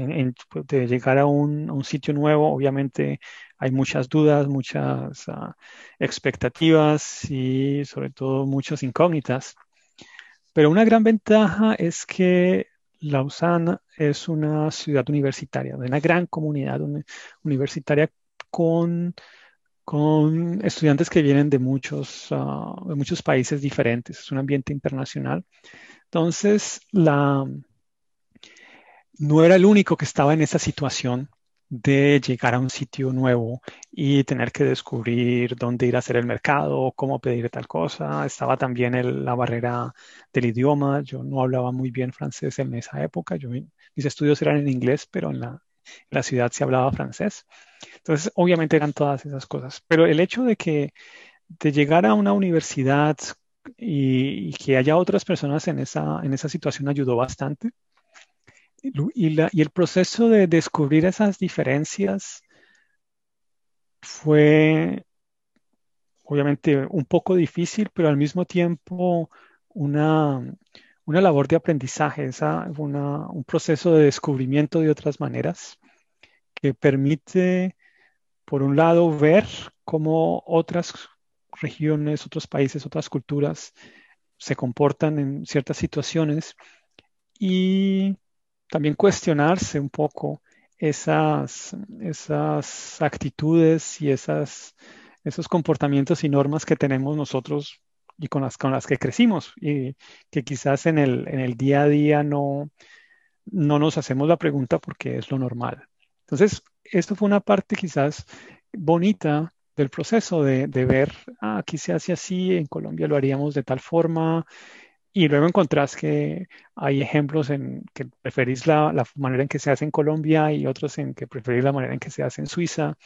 de llegar a un, sitio nuevo, obviamente hay muchas dudas, muchas ah, expectativas y sobre todo muchas incógnitas. Pero una gran ventaja es que Lausana es una ciudad universitaria, una gran comunidad universitaria con, con estudiantes que vienen de muchos, ah, de muchos países diferentes. Es un ambiente internacional. Entonces, la, no era el único que estaba en esa situación de llegar a un sitio nuevo y tener que descubrir dónde ir a hacer el mercado, cómo pedir tal cosa. Estaba también la barrera del idioma. Yo no hablaba muy bien francés en esa época. Yo, mis estudios eran en inglés, pero en la, ciudad se hablaba francés. Entonces, obviamente eran todas esas cosas. Pero el hecho de que de llegar a una universidad y, y que haya otras personas en esa, en esa situación ayudó bastante y, el proceso de descubrir esas diferencias fue obviamente un poco difícil, pero al mismo tiempo una, labor de aprendizaje, esa, un proceso de descubrimiento de otras maneras que permite, por un lado, ver cómo otras regiones, otros países, otras culturas se comportan en ciertas situaciones y también cuestionarse un poco esas, esas actitudes y esas, esos comportamientos y normas que tenemos nosotros y con las, con las que crecimos y que quizás en el, en el día a día no, no nos hacemos la pregunta porque es lo normal. Entonces, esto fue una parte quizás bonita del proceso de, ver, ah, aquí se hace así, en Colombia lo haríamos de tal forma, y luego encontrás que hay ejemplos en que preferís la, la, manera en que se hace en Colombia y otros en que preferís la manera en que se hace en Suiza.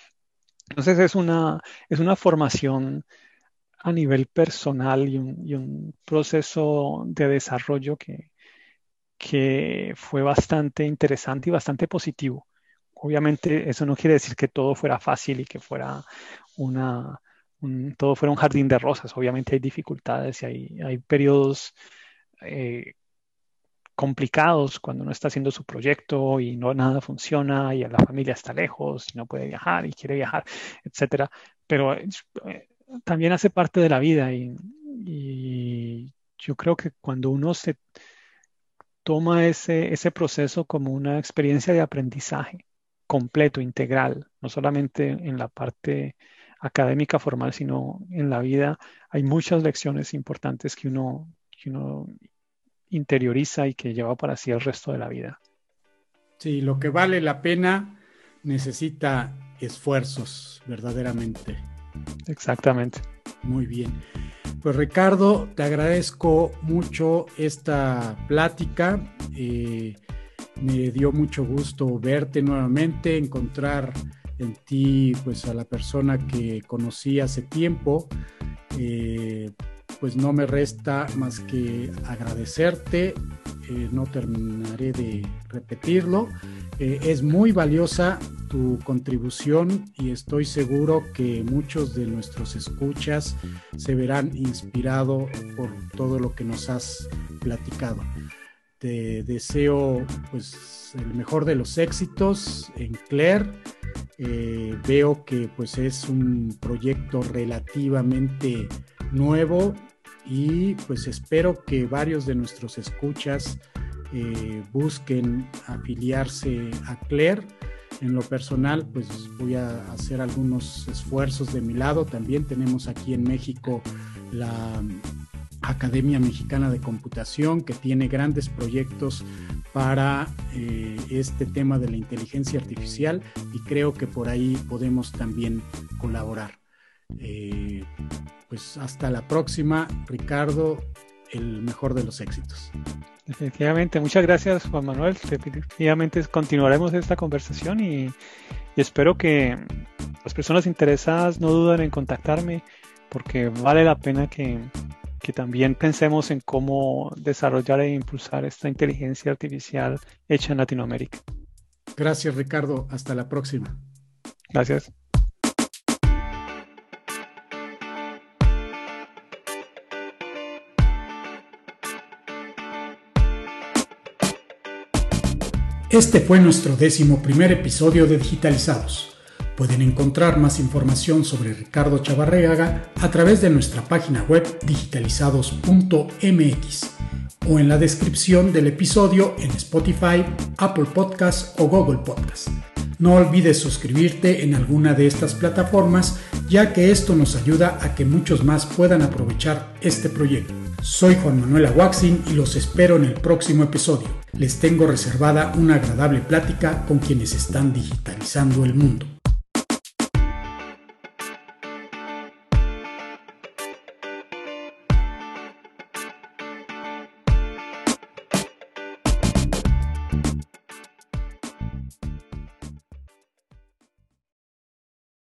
Entonces es una, es una formación a nivel personal y un, y un proceso de desarrollo que, que fue bastante interesante y bastante positivo. Obviamente eso no quiere decir que todo fuera fácil y que fuera una, todo fuera un jardín de rosas. Obviamente hay dificultades y hay, hay periodos eh, complicados cuando uno está haciendo su proyecto y no nada funciona y la familia está lejos y no puede viajar y quiere viajar, etcétera. Pero eh, también hace parte de la vida y, y, yo creo que cuando uno se toma ese, ese proceso como una experiencia de aprendizaje completo, integral, no solamente en la parte académica formal, sino en la vida, hay muchas lecciones importantes que uno, que uno interioriza y que lleva para sí el resto de la vida. Sí, lo que vale la pena necesita esfuerzos, verdaderamente. Exactamente. Muy bien. Pues Ricardo, te agradezco mucho esta plática. Eh, me dio mucho gusto verte nuevamente, encontrar en ti pues a la persona que conocí hace tiempo. Eh, pues no me resta más que agradecerte, eh, no terminaré de repetirlo. Eh, es muy valiosa tu contribución y estoy seguro que muchos de nuestros escuchas se verán inspirados por todo lo que nos has platicado. Te deseo pues el mejor de los éxitos en Claire. Eh, veo que pues es un proyecto relativamente nuevo y pues espero que varios de nuestros escuchas eh, busquen afiliarse a Claire. En lo personal, pues voy a hacer algunos esfuerzos de mi lado. También tenemos aquí en México la Academia Mexicana de Computación, que tiene grandes proyectos para eh, este tema de la inteligencia artificial y creo que por ahí podemos también colaborar. Eh, pues hasta la próxima, Ricardo, el mejor de los éxitos. Definitivamente, muchas gracias Juan Manuel. Definitivamente continuaremos esta conversación y, espero que las personas interesadas no duden en contactarme porque vale la pena que, que también pensemos en cómo desarrollar e impulsar esta inteligencia artificial hecha en Latinoamérica. Gracias Ricardo, hasta la próxima. Gracias. Este fue nuestro décimo primer episodio de Digitalizados. Pueden encontrar más información sobre Ricardo Chavarreaga a través de nuestra página web digitalizados.mx o en la descripción del episodio en Spotify, Apple Podcasts o Google Podcasts. No olvides suscribirte en alguna de estas plataformas ya que esto nos ayuda a que muchos más puedan aprovechar este proyecto. Soy Juan Manuel Aguaxin y los espero en el próximo episodio. Les tengo reservada una agradable plática con quienes están digitalizando el mundo.